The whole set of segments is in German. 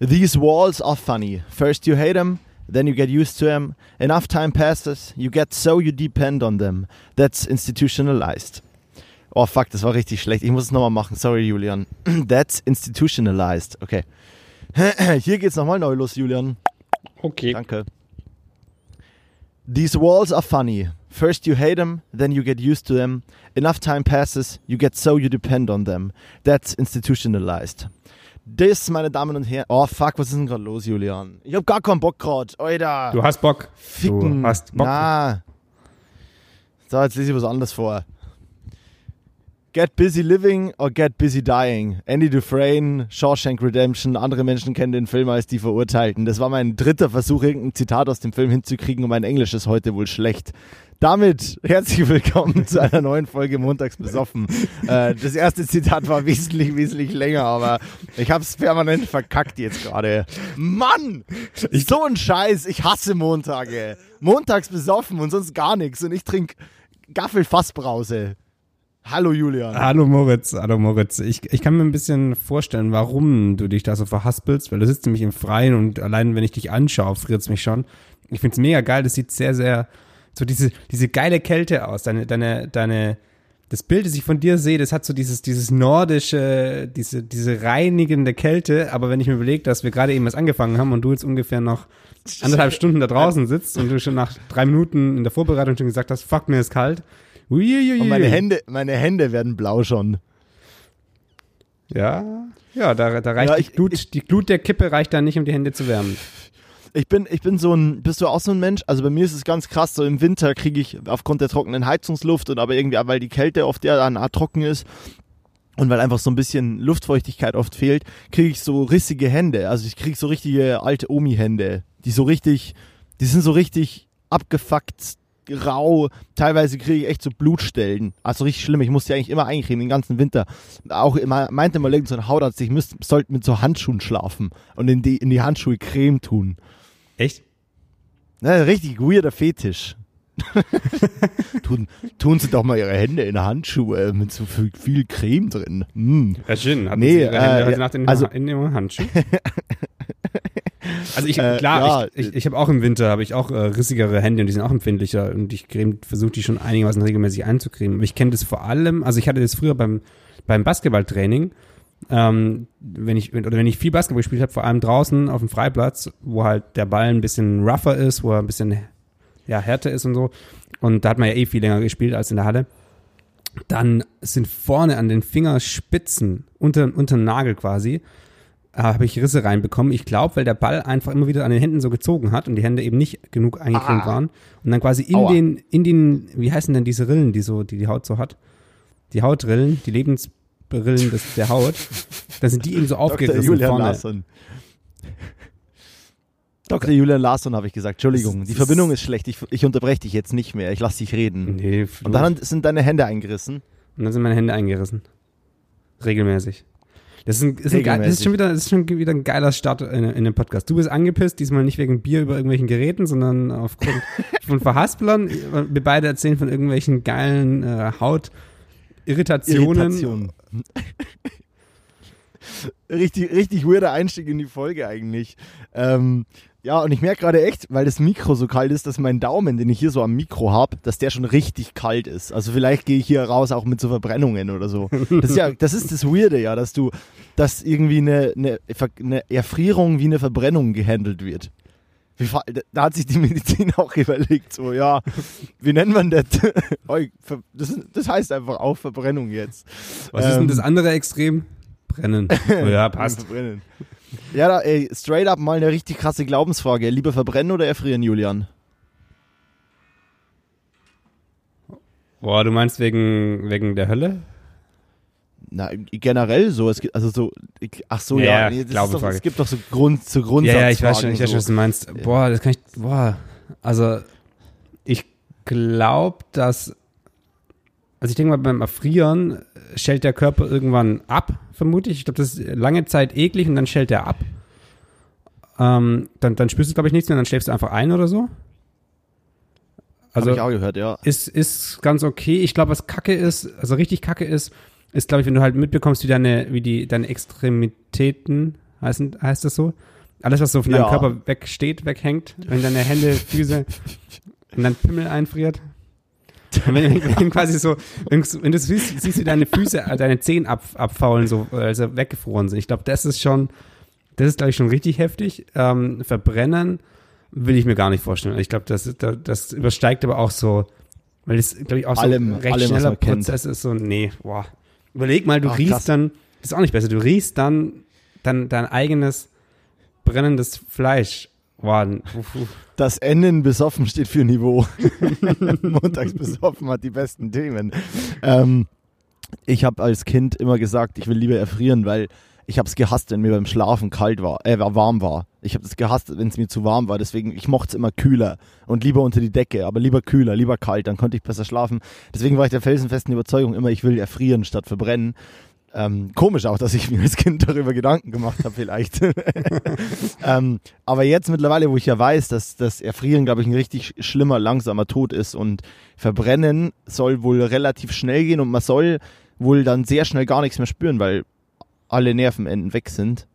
These walls are funny. First you hate them, then you get used to them. Enough time passes, you get so you depend on them. That's institutionalized. Oh fuck, das war richtig schlecht. Ich muss es nochmal machen. Sorry, Julian. That's institutionalized. Okay. Hier geht's nochmal neu los, Julian. Okay. Danke. These walls are funny. First you hate them, then you get used to them. Enough time passes, you get so you depend on them. That's institutionalized. Das, meine Damen und Herren. Oh fuck, was ist denn gerade los, Julian? Ich hab gar keinen Bock gerade. Alter. Du hast Bock. Ficken. Du hast Bock. Na. So, jetzt lese ich was anderes vor. Get busy living or get busy dying. Andy Dufresne, Shawshank Redemption. Andere Menschen kennen den Film als die Verurteilten. Das war mein dritter Versuch, irgendein Zitat aus dem Film hinzukriegen und mein Englisch ist heute wohl schlecht. Damit herzlich willkommen zu einer neuen Folge Montags besoffen. Äh, das erste Zitat war wesentlich, wesentlich länger, aber ich hab's permanent verkackt jetzt gerade. Mann! So ein Scheiß, ich hasse Montage. Montags besoffen und sonst gar nichts und ich trinke Gaffelfassbrause. Hallo Julian. Hallo Moritz, hallo Moritz. Ich, ich kann mir ein bisschen vorstellen, warum du dich da so verhaspelst, weil du sitzt nämlich im Freien und allein wenn ich dich anschaue, friert es mich schon. Ich find's mega geil, das sieht sehr, sehr, so diese, diese geile Kälte aus. Deine, deine, deine, das Bild, das ich von dir sehe, das hat so dieses, dieses nordische, diese, diese reinigende Kälte, aber wenn ich mir überlege, dass wir gerade eben was angefangen haben und du jetzt ungefähr noch anderthalb Stunden da draußen sitzt und du schon nach drei Minuten in der Vorbereitung schon gesagt hast, fuck, mir ist kalt. Uiuiui. Und meine Hände, meine Hände werden blau schon. Ja, ja, da, da reicht Ja, die, ich- Glut, ich- die Glut der Kippe reicht da nicht, um die Hände zu wärmen. Ich bin, ich bin so ein, bist du auch so ein Mensch? Also bei mir ist es ganz krass, so im Winter kriege ich aufgrund der trockenen Heizungsluft und aber irgendwie, weil die Kälte oft ja dann trocken ist und weil einfach so ein bisschen Luftfeuchtigkeit oft fehlt, kriege ich so rissige Hände. Also ich kriege so richtige alte Omi-Hände, die so richtig, die sind so richtig abgefuckt, rau. Teilweise kriege ich echt so Blutstellen. Also richtig schlimm. Ich muss die eigentlich immer eincremen, den ganzen Winter. Auch immer, meinte mal irgend so ein Hautarzt, ich müsste, sollte mit so Handschuhen schlafen und in die, in die Handschuhe Creme tun. Echt? Ne, richtig weirder Fetisch. tun, tun Sie doch mal Ihre Hände in Handschuhe mit so viel, viel Creme drin. Mm. Ja, schön. Hatten Nee, Sie Ihre Hände äh, heute Nacht in, also- in Ihrem Handschuh? Also ich, Äh, klar, ja, ich, ich, ich habe auch im Winter, habe ich auch äh, rissigere Hände und die sind auch empfindlicher und ich versuche die schon einigermaßen regelmäßig einzucremen. Aber ich kenne das vor allem, also ich hatte das früher beim, beim Basketballtraining, ähm, wenn ich, oder wenn ich viel Basketball gespielt habe, vor allem draußen auf dem Freiplatz, wo halt der Ball ein bisschen rougher ist, wo er ein bisschen ja, härter ist und so. Und da hat man ja eh viel länger gespielt als in der Halle. Dann sind vorne an den Fingerspitzen, unter, unter dem Nagel quasi, äh, habe ich Risse reinbekommen. Ich glaube, weil der Ball einfach immer wieder an den Händen so gezogen hat und die Hände eben nicht genug eingecremt Ah. waren. Und dann quasi in Aua. den, in den, wie heißen denn diese Rillen, die so, die die Haut so hat? Die Hautrillen, die Lebensrillen des, der Haut. Dann sind die eben so Dr. aufgerissen Julian vorne. Larsson. Dr. Julian Larsson habe ich gesagt. Entschuldigung, die Verbindung ist schlecht. Ich, ich unterbreche dich jetzt nicht mehr. Ich lasse dich reden. Nee, Und dann sind deine Hände eingerissen. Und dann sind meine Hände eingerissen. Regelmäßig. Das ist, ein, ist, ein, geil- das ist schon wieder, das ist schon wieder ein geiler Start in, in dem Podcast. Du bist angepisst, diesmal nicht wegen Bier über irgendwelchen Geräten, sondern aufgrund von Verhaspelern. Wir beide erzählen von irgendwelchen geilen äh, Hautirritationen. Irritation. richtig, richtig weirder Einstieg in die Folge eigentlich. Ähm, ja, und ich merke gerade echt, weil das Mikro so kalt ist, dass mein Daumen, den ich hier so am Mikro habe, dass der schon richtig kalt ist. Also vielleicht gehe ich hier raus auch mit so Verbrennungen oder so. Das ist ja, das ist das Weirde, ja, dass du, dass irgendwie eine, eine, eine Erfrierung wie eine Verbrennung gehandelt wird. Da hat sich die Medizin auch überlegt, so, ja, wie nennt man das? Das, das heißt einfach auch Verbrennung jetzt. Was ist denn Ähm, das andere Extrem? Brennen. Oh ja, passt. Verbrennen. Ja, da, ey, straight up mal eine richtig krasse Glaubensfrage. Lieber verbrennen oder erfrieren, Julian? Boah, du meinst wegen, wegen der Hölle? Na, generell so. Es gibt, also so, ach so, Ja, ja. ja, nee, das ist Glaubensfrage. doch, es gibt doch so Grund, so Ja, Grundsatzfragen. ja, ich weiß schon, ich weiß schon, was du meinst. Boah, das kann ich, boah, also ich glaube, dass, also ich denke mal, beim Erfrieren schält der Körper irgendwann ab, vermute ich. Ich glaube, das ist lange Zeit eklig und dann schält er ab. Ähm, dann, dann spürst du, glaube ich, nichts mehr, dann schläfst du einfach ein oder so. Also, Also Hab ich auch gehört, ja. ist, ist ganz okay. Ich glaube, was kacke ist, also richtig kacke ist, ist, glaube ich, wenn du halt mitbekommst, wie deine, wie die, deine Extremitäten, heißt, heißt das so? Alles, was so von deinem Ja. Körper wegsteht, weghängt, wenn deine Hände, Füße und dein Pimmel einfriert. Wenn, wenn quasi so, wenn du du siehst, siehst, wie deine Füße, äh, deine Zehen ab, abfaulen, so, also weggefroren sind. Ich glaube, das ist schon, das ist, glaube ich, schon richtig heftig. Ähm, verbrennen will ich mir gar nicht vorstellen. Ich glaube, das, das, das übersteigt aber auch so, weil das, glaube ich, auch so Allem- ein recht allem, schneller man kennt. Prozess ist. So, nee, boah. Überleg mal, du Ach, riechst krass. dann, das ist auch nicht besser, du riechst dann, dann dein eigenes brennendes Fleisch. Uff. Das Ende in besoffen steht für Niveau. Montags besoffen hat die besten Themen. Ähm, ich habe als Kind immer gesagt, ich will lieber erfrieren, weil ich habe es gehasst, wenn mir beim Schlafen kalt war, äh, warm war. Ich habe es gehasst, wenn es mir zu warm war. Deswegen, ich mochte es immer kühler und lieber unter die Decke, aber lieber kühler, lieber kalt. Dann konnte ich besser schlafen. Deswegen war ich der felsenfesten Überzeugung immer, ich will erfrieren statt verbrennen. Ähm, komisch auch, dass ich mir als Kind darüber Gedanken gemacht habe, vielleicht. ähm, aber jetzt mittlerweile, wo ich ja weiß, dass das Erfrieren, glaube ich, ein richtig schlimmer, langsamer Tod ist und Verbrennen soll wohl relativ schnell gehen und man soll wohl dann sehr schnell gar nichts mehr spüren, weil alle Nervenenden weg sind.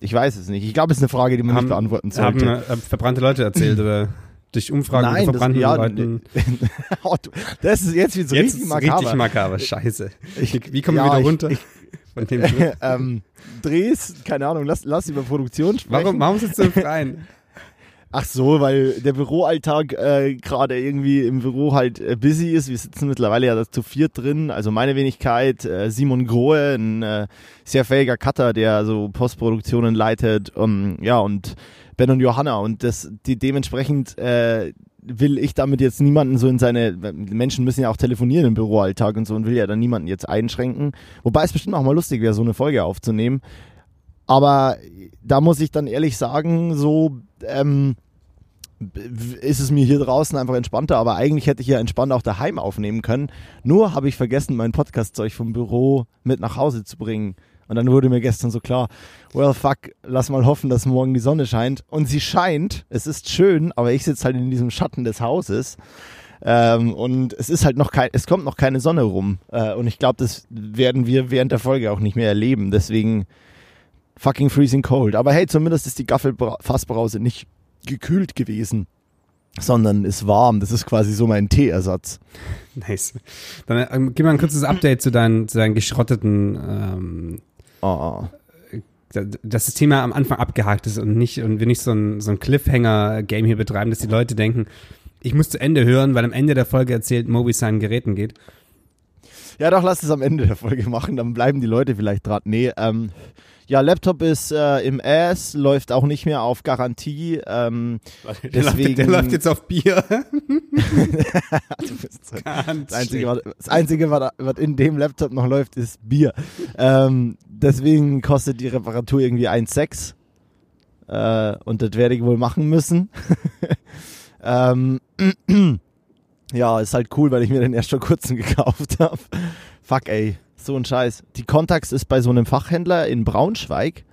Ich weiß es nicht. Ich glaube, es ist eine Frage, die man nicht beantworten haben sollte. äh, verbrannte Leute erzählt oder durch Umfragen Nein, mit das- verbrannten ja, Leuten. Das ist jetzt wieder so Jetzt richtig makaber. richtig makaber. Scheiße. Ich- Wie kommen ja, wir wieder ich- runter? von dem ähm, Drehs, keine Ahnung, lass, lass über Produktion sprechen. Warum, warum sitzt du im Freien? Ach so, weil der Büroalltag äh, gerade irgendwie im Büro halt äh, busy ist. Wir sitzen mittlerweile ja zu viert drin. Also meine Wenigkeit, äh, Simon Grohe, ein äh, sehr fähiger Cutter, der so Postproduktionen leitet. Um, ja, und Ben und Johanna. Und das, die dementsprechend äh, will ich damit jetzt niemanden so in seine, Menschen müssen ja auch telefonieren im Büroalltag und so und will ja dann niemanden jetzt einschränken. Wobei es bestimmt auch mal lustig wäre, so eine Folge aufzunehmen. Aber da muss ich dann ehrlich sagen, so ähm, ist es mir hier draußen einfach entspannter. Aber eigentlich hätte ich ja entspannt auch daheim aufnehmen können. Nur habe ich vergessen, mein Podcastzeug vom Büro mit nach Hause zu bringen. Und dann wurde mir gestern so klar, well fuck, lass mal hoffen, dass morgen die Sonne scheint. Und sie scheint, es ist schön, aber ich sitze halt in diesem Schatten des Hauses. Ähm, und es ist halt noch kein, es kommt noch keine Sonne rum. Äh, und ich glaube, das werden wir während der Folge auch nicht mehr erleben. Deswegen fucking freezing cold. Aber hey, zumindest ist die Gaffelfassbrause nicht gekühlt gewesen, sondern ist warm. Das ist quasi so mein Teeersatz. Nice. Dann ähm, gib mal ein kurzes Update zu deinen, zu deinen geschrotteten, ähm, Oh. da- dass das Thema am Anfang abgehakt ist und nicht und wir nicht so ein, so ein Cliffhanger-Game hier betreiben, dass die Leute denken, ich muss zu Ende hören, weil am Ende der Folge erzählt Mo, wie es seinen Geräten geht. Ja, doch, lass es am Ende der Folge machen, dann bleiben die Leute vielleicht dran. Nee, ähm, ja, Laptop ist äh, im Ass, läuft auch nicht mehr auf Garantie. Ähm, Der, läuft, der Deswegen- läuft jetzt auf Bier. du bist so- Das Einzige, was, das Einzige, was in dem Laptop noch läuft, ist Bier. Ähm, deswegen kostet die Reparatur irgendwie 1,6. Äh, und das werde ich wohl machen müssen. ähm, ja, ist halt cool, weil ich mir den erst vor kurzem gekauft habe. Fuck, ey. So ein Scheiß. Die Contax ist bei so einem Fachhändler in Braunschweig.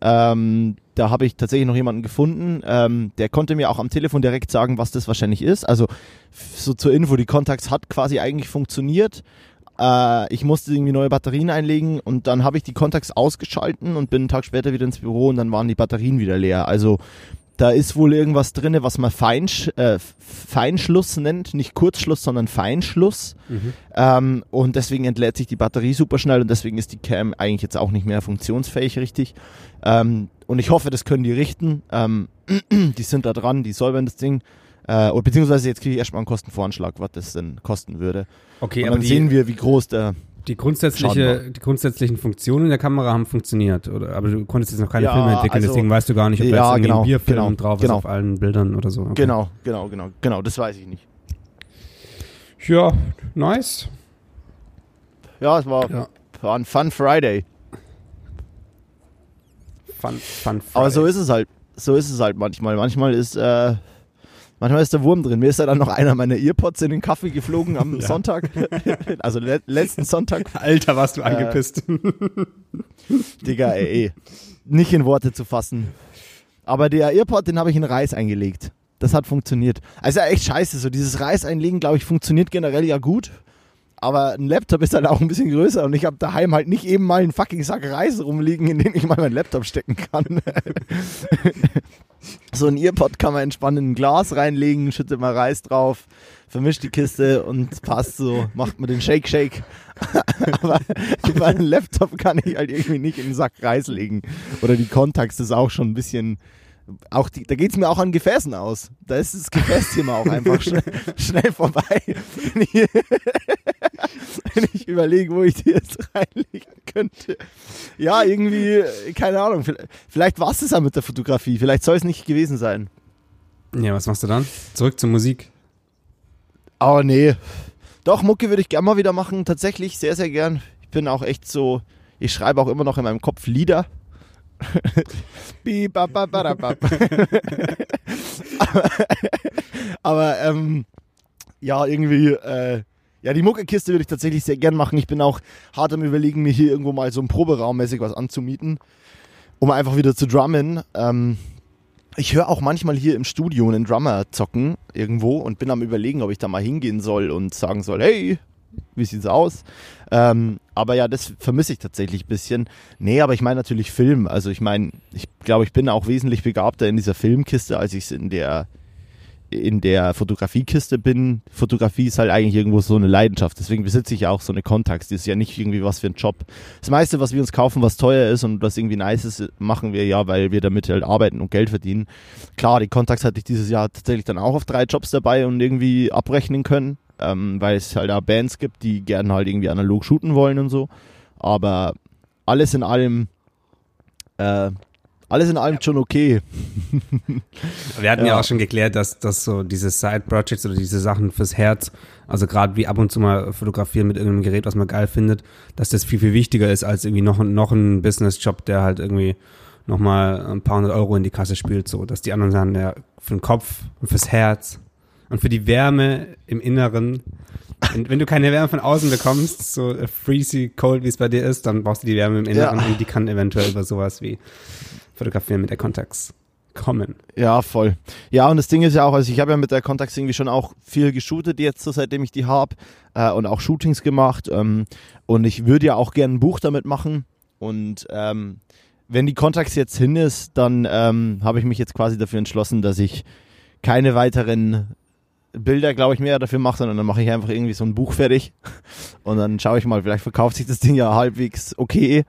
Ähm, da habe ich tatsächlich noch jemanden gefunden, ähm, der konnte mir auch am Telefon direkt sagen, was das wahrscheinlich ist. Also so zur Info, die Contax hat quasi eigentlich funktioniert. Äh, ich musste irgendwie neue Batterien einlegen und dann habe ich die Contax ausgeschalten und bin einen Tag später wieder ins Büro und dann waren die Batterien wieder leer. Also da ist wohl irgendwas drin, was man Feinsch, äh, Feinschluss nennt. Nicht Kurzschluss, sondern Feinschluss. Mhm. Ähm, und deswegen entlädt sich die Batterie super schnell und deswegen ist die Cam eigentlich jetzt auch nicht mehr funktionsfähig richtig. Ähm, und ich hoffe, das können die richten. Ähm, die sind da dran, die säubern das Ding. Äh, oder beziehungsweise jetzt kriege ich erstmal einen Kostenvoranschlag, was das denn kosten würde. Okay, und aber dann sehen wir, wie groß der. Die, grundsätzliche, die grundsätzlichen Funktionen der Kamera haben funktioniert. Oder, aber du konntest jetzt noch keine Ja, Filme entwickeln, also- deswegen weißt du gar nicht, ob da Ja, jetzt irgendwie genau, ein Bierfilm genau, drauf genau. ist auf allen Bildern oder so. Okay. Genau, genau, genau, genau, das weiß ich nicht. Ja, nice. Ja, es war, Ja. war ein Fun Friday. Fun, fun Aber so Friday. ist es halt. So ist es halt manchmal. Manchmal ist, äh, manchmal ist der Wurm drin. Mir ist ja dann noch einer meiner Earpods in den Kaffee geflogen am Ja. Sonntag. also le letzten Sonntag. Alter, warst du Äh, angepisst. Digga, ey, ey. Nicht in Worte zu fassen. Aber der Earpod, den habe ich in Reis eingelegt. Das hat funktioniert. Also echt scheiße. So dieses Reis einlegen, glaube ich, funktioniert generell ja gut. Aber ein Laptop ist halt auch ein bisschen größer und ich habe daheim halt nicht eben mal einen fucking Sack Reis rumliegen, in den ich mal meinen Laptop stecken kann. so ein Earpod kann man entspannt in ein Glas reinlegen, schüttet mal Reis drauf, vermischt die Kiste und passt so, macht man den Shake Shake. aber, aber einen Laptop kann ich halt irgendwie nicht in den Sack Reis legen. Oder die Kontakts ist auch schon ein bisschen auch die, da geht es mir auch an Gefäßen aus. Da ist das Gefäßthema auch einfach schnell, schnell vorbei. Wenn ich, wenn ich überlege, wo ich die jetzt reinlegen könnte. Ja, irgendwie, keine Ahnung. Vielleicht war es das ja mit der Fotografie. Vielleicht soll es nicht gewesen sein. Ja, was machst du dann? Zurück zur Musik. Oh, nee. Doch, Mucke würde ich gerne mal wieder machen. Tatsächlich, sehr, sehr gern. Ich bin auch echt so, ich schreibe auch immer noch in meinem Kopf Lieder aber, aber ähm, ja, irgendwie, äh, ja, die Muckekiste würde ich tatsächlich sehr gern machen. Ich bin auch hart am überlegen, mir hier irgendwo mal so ein Proberaummäßig was anzumieten, um einfach wieder zu drummen. Ähm, ich höre auch manchmal hier im Studio einen Drummer zocken irgendwo und bin am überlegen, ob ich da mal hingehen soll und sagen soll, hey, wie sieht's aus? Ähm, aber ja, das vermisse ich tatsächlich ein bisschen. Nee, aber ich meine natürlich Film. Also ich meine, ich glaube, ich bin auch wesentlich begabter in dieser Filmkiste, als ich es in der in der Fotografiekiste bin. Fotografie ist halt eigentlich irgendwo so eine Leidenschaft. Deswegen besitze ich auch so eine Kontext. Das ist ja nicht irgendwie was für ein Job. Das meiste, was wir uns kaufen, was teuer ist und was irgendwie nice ist, machen wir ja, weil wir damit halt arbeiten und Geld verdienen. Klar, die Kontakts hatte ich dieses Jahr tatsächlich dann auch auf drei Jobs dabei und irgendwie abrechnen können ähm, weil es halt da Bands gibt, die gerne halt irgendwie analog shooten wollen und so. Aber alles in allem, äh, alles in allem schon okay. Wir hatten ja. ja, auch schon geklärt, dass, dass so diese Side-Projects oder diese Sachen fürs Herz, also gerade wie ab und zu mal fotografieren mit irgendeinem Gerät, was man geil findet, dass das viel, viel wichtiger ist als irgendwie noch, noch ein Business-Job, der halt irgendwie nochmal ein paar hundert Euro in die Kasse spielt, so, dass die anderen sagen, ja, für den Kopf und fürs Herz und für die Wärme im Inneren. Wenn, wenn du keine Wärme von außen bekommst, so freezy cold, wie es bei dir ist, dann brauchst du die Wärme im Inneren ja. und die kann eventuell über sowas wie Fotografieren mit der Contax kommen. Ja, voll. Ja, und das Ding ist ja auch, also ich habe ja mit der Contax irgendwie schon auch viel geshootet jetzt, so seitdem ich die habe äh, und auch Shootings gemacht ähm, und ich würde ja auch gerne ein Buch damit machen und ähm, wenn die Contax jetzt hin ist, dann ähm, habe ich mich jetzt quasi dafür entschlossen, dass ich keine weiteren Bilder, glaube ich, mehr dafür mache, sondern dann mache ich einfach irgendwie so ein Buch fertig und dann schaue ich mal, vielleicht verkauft sich das Ding ja halbwegs okay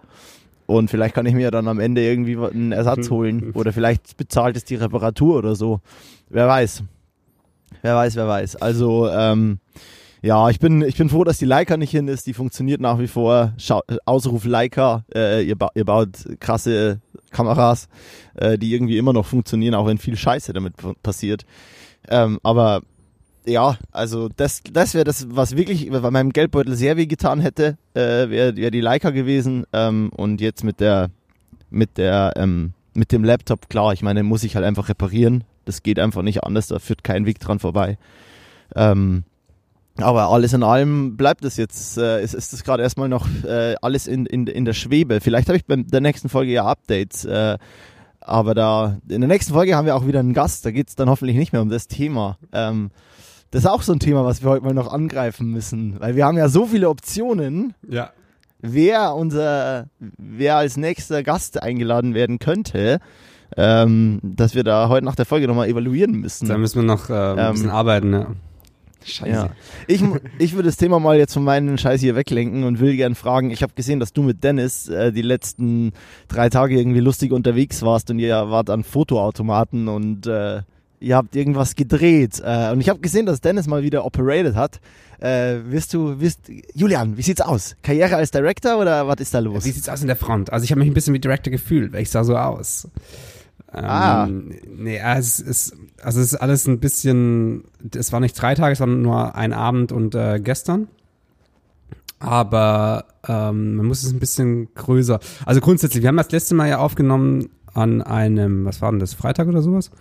und vielleicht kann ich mir dann am Ende irgendwie einen Ersatz mhm. holen oder vielleicht bezahlt es die Reparatur oder so. Wer weiß. Wer weiß, wer weiß. Also, ähm, ja, ich bin, ich bin froh, dass die Leica nicht hin ist. Die funktioniert nach wie vor. Schau, Ausruf Leica. Äh, ihr, ba ihr, baut krasse Kameras, äh, die irgendwie immer noch funktionieren, auch wenn viel Scheiße damit passiert. Ähm, aber ja, also das, das wäre das, was wirklich bei meinem Geldbeutel sehr weh getan hätte, äh, wäre wär die Leica gewesen. Ähm, und jetzt mit der, mit der, ähm, mit dem Laptop, klar, ich meine, muss ich halt einfach reparieren. Das geht einfach nicht anders, da führt kein Weg dran vorbei. Ähm, aber alles in allem bleibt es jetzt, äh, ist, ist das gerade erstmal noch äh, alles in, in, in der Schwebe. Vielleicht habe ich bei der nächsten Folge ja Updates. Äh, aber da, in der nächsten Folge haben wir auch wieder einen Gast, da geht es dann hoffentlich nicht mehr um das Thema. Ähm, das ist auch so ein Thema, was wir heute mal noch angreifen müssen, weil wir haben ja so viele Optionen. Ja. Wer unser, wer als nächster Gast eingeladen werden könnte, ähm, dass wir da heute nach der Folge nochmal evaluieren müssen. Da müssen wir noch äh, ein ähm, bisschen arbeiten, ja. Scheiße. Ja. Ich, ich würde das Thema mal jetzt von meinen Scheiß hier weglenken und will gern fragen, ich habe gesehen, dass du mit Dennis äh, die letzten drei Tage irgendwie lustig unterwegs warst und ihr wart an Fotoautomaten und äh, ihr habt irgendwas gedreht. Äh, und ich habe gesehen, dass Dennis mal wieder operated hat. Äh, wirst du, wirst, Julian, wie sieht's aus? Karriere als Director oder was ist da los? Wie sieht's aus in der Front? Also ich habe mich ein bisschen wie Director gefühlt, weil ich sah so aus. Ähm, ah. Nee, es ist, also es ist alles ein bisschen, es war nicht drei Tage, sondern nur ein Abend und äh, gestern. Aber ähm, man muss es ein bisschen größer. Also grundsätzlich, wir haben das letzte Mal ja aufgenommen an einem, was war denn das, Freitag oder sowas?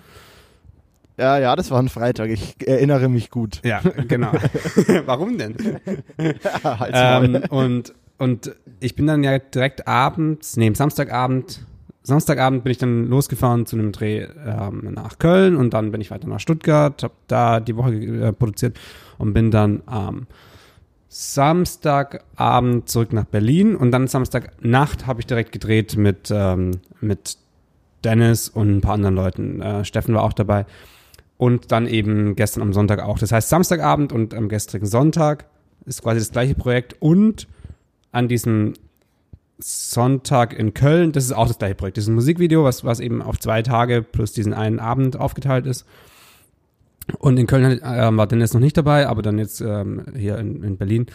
Ja, ja, das war ein Freitag. Ich erinnere mich gut. Ja, genau. Warum denn? ja, ähm, und, und ich bin dann ja direkt abends, nee, Samstagabend, Samstagabend bin ich dann losgefahren zu einem Dreh ähm, nach Köln und dann bin ich weiter nach Stuttgart, habe da die Woche äh, produziert und bin dann am Samstagabend zurück nach Berlin und dann Samstagnacht habe ich direkt gedreht mit, ähm, mit Dennis und ein paar anderen Leuten. Äh, Steffen war auch dabei. Und dann eben gestern am Sonntag auch. Das heißt, Samstagabend und am gestrigen Sonntag ist quasi das gleiche Projekt. Und an diesem Sonntag in Köln, das ist auch das gleiche Projekt. Das ist ein Musikvideo, was, was eben auf zwei Tage plus diesen einen Abend aufgeteilt ist. Und in Köln äh, war Dennis noch nicht dabei, aber dann jetzt ähm, hier in, in Berlin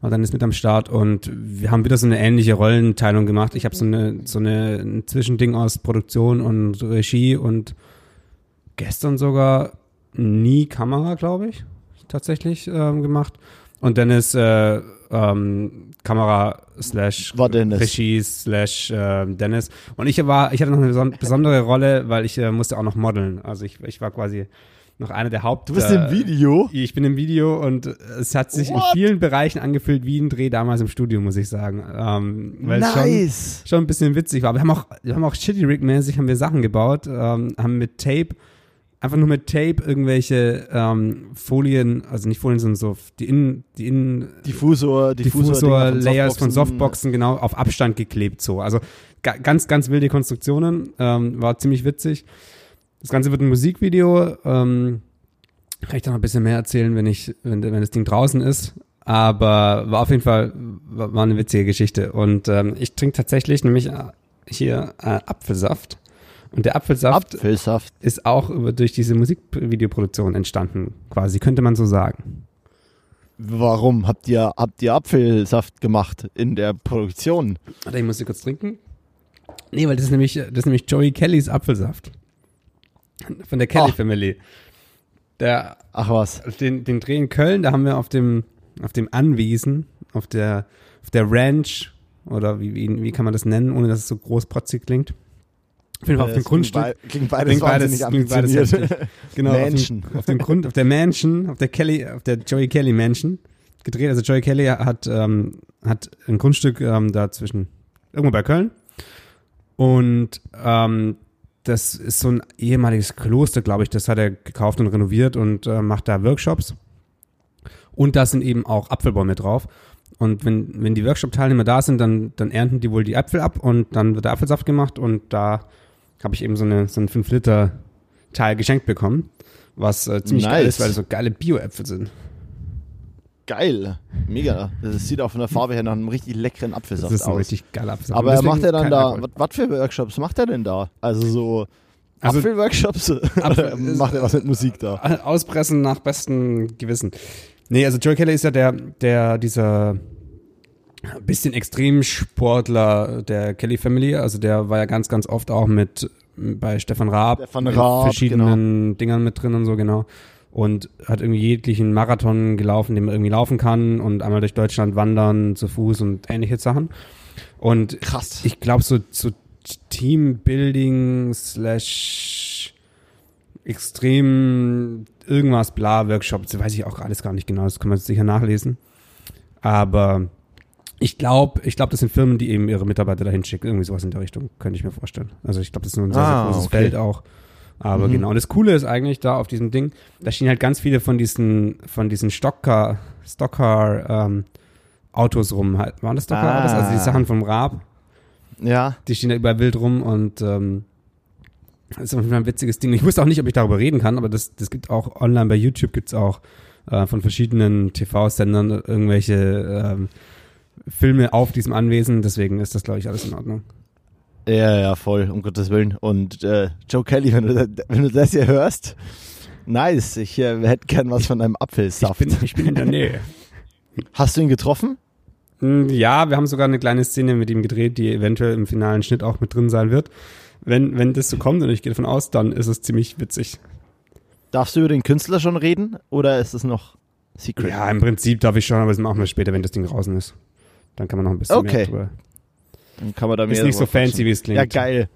war Dennis mit am Start und wir haben wieder so eine ähnliche Rollenteilung gemacht. Ich habe so eine so eine ein Zwischending aus Produktion und Regie und gestern sogar nie Kamera, glaube ich, tatsächlich ähm, gemacht. Und Dennis äh, ähm, Kamera slash War Dennis. Regie slash äh, Dennis. Und ich war, ich hatte noch eine beson- besondere Rolle, weil ich äh, musste auch noch modeln. Also ich, ich war quasi noch einer der Haupt. Du bist äh, im Video? Ich bin im Video und es hat sich What? in vielen Bereichen angefühlt wie ein Dreh damals im Studio, muss ich sagen. Ähm, weil es schon, Nice. schon ein bisschen witzig war. Wir haben auch, wir haben auch Shitty Rig mäßig haben wir Sachen gebaut, ähm, haben mit Tape, einfach nur mit Tape irgendwelche ähm, Folien, also nicht Folien, sondern so die Innen, die Innen, Diffusor, Diffusor, Diffusor-Layers von Softboxen genau auf Abstand geklebt so. Also ga, ganz, ganz wilde Konstruktionen, ähm, war ziemlich witzig. Das Ganze wird ein Musikvideo, ähm, kann ich da noch ein bisschen mehr erzählen, wenn ich, wenn, wenn das Ding draußen ist. Aber war auf jeden Fall, war, war eine witzige Geschichte. Und ähm, ich trinke tatsächlich nämlich äh, hier äh, Apfelsaft. Und der Apfelsaft Apfelsaft. ist auch über, durch diese Musikvideoproduktion entstanden, quasi, könnte man so sagen. Warum habt ihr, habt ihr Apfelsaft gemacht in der Produktion? Warte, ich muss hier kurz trinken. Nee, weil das ist nämlich, das ist nämlich Joey Kellys Apfelsaft. Von der Kelly Oh. Family. Der, Ach was. den, den Dreh in Köln, da haben wir auf dem, auf dem Anwesen, auf der, auf der Ranch, oder wie, wie, wie kann man das nennen, ohne dass es so großprotzig klingt. Auf jeden Fall auf Äh, dem Grundstück. Bei- klingt beides Klingt beides- klingt beides heftig. Genau, Mansion. Auf dem, auf dem Grund, auf der Mansion, auf der Kelly, auf der Joey Kelly Mansion gedreht. Also Joey Kelly hat, ähm, hat ein Grundstück ähm, da zwischen, irgendwo bei Köln. Und ähm, das ist so ein ehemaliges Kloster, glaube ich. Das hat er gekauft und renoviert und äh, macht da Workshops. Und da sind eben auch Apfelbäume drauf. Und wenn, wenn die Workshop-Teilnehmer da sind, dann, dann ernten die wohl die Äpfel ab und dann wird der Apfelsaft gemacht und da habe ich eben so, eine, so einen 5-Liter-Teil geschenkt bekommen, was äh, ziemlich geil Nice. ist, weil das so geile Bio-Äpfel sind. Geil. Mega. Das sieht auch von der Farbe her nach einem richtig leckeren Das Apfelsaft ist ein aus. richtig geiler Apfelsaft. Aber macht er dann da, was, für Workshops macht er denn da? Also so Also- Apfelworkshops? Oder macht er was mit Musik da? Auspressen nach bestem Gewissen. Nee, also Joey Kelly ist ja der, der, dieser bisschen Extremsportler der Kelly Family. Also der war ja ganz, ganz oft auch mit bei Stefan Raab, Stefan Raab, verschiedenen Dingern mit drin und so, genau. Und hat irgendwie jeglichen Marathon gelaufen, den man irgendwie laufen kann und einmal durch Deutschland wandern, zu Fuß und ähnliche Sachen. Und Krass. ich glaube, so, so Teambuilding slash extrem irgendwas bla Workshops, weiß ich auch alles gar nicht genau, das kann man sicher nachlesen. Aber ich glaube, ich glaube, das sind Firmen, die eben ihre Mitarbeiter dahin schicken, irgendwie sowas in der Richtung, könnte ich mir vorstellen. Also ich glaube, das ist nur ein sehr, sehr Ah, großes okay. Feld auch. Aber Mhm. genau, und das Coole ist eigentlich da auf diesem Ding, da stehen halt ganz viele von diesen, von diesen Stocker, Stocker, ähm, Autos rum halt. Waren das Stocker Autos? Also die Ah. Sachen vom Raab, Ja. die stehen da überall wild rum und ähm, das ist auf jeden Fall ein witziges Ding. Ich wusste auch nicht, ob ich darüber reden kann, aber das, das gibt auch online bei YouTube gibt's auch äh, von verschiedenen TV-Sendern irgendwelche ähm, Filme auf diesem Anwesen. Deswegen ist das, glaube ich, alles in Ordnung. Ja, ja, voll, um Gottes Willen. Und äh, Joe Kelly, wenn du, wenn du das hier hörst, nice. Ich äh, hätte gern was von deinem Ich Apfelsaft. bin, ich bin in der Nähe. Hast du ihn getroffen? Mm, Ja, wir haben sogar eine kleine Szene mit ihm gedreht, die eventuell im finalen Schnitt auch mit drin sein wird. Wenn, wenn das so kommt, und ich gehe davon aus, dann ist es ziemlich witzig. Darfst du über den Künstler schon reden oder ist es noch Secret? Ja, im Prinzip darf ich schon, aber das machen wir später, wenn das Ding draußen ist. Dann kann man noch ein bisschen Okay. mehr drüber. Dann kann man da mehr Ist nicht so fancy, wie es klingt. Ja, geil.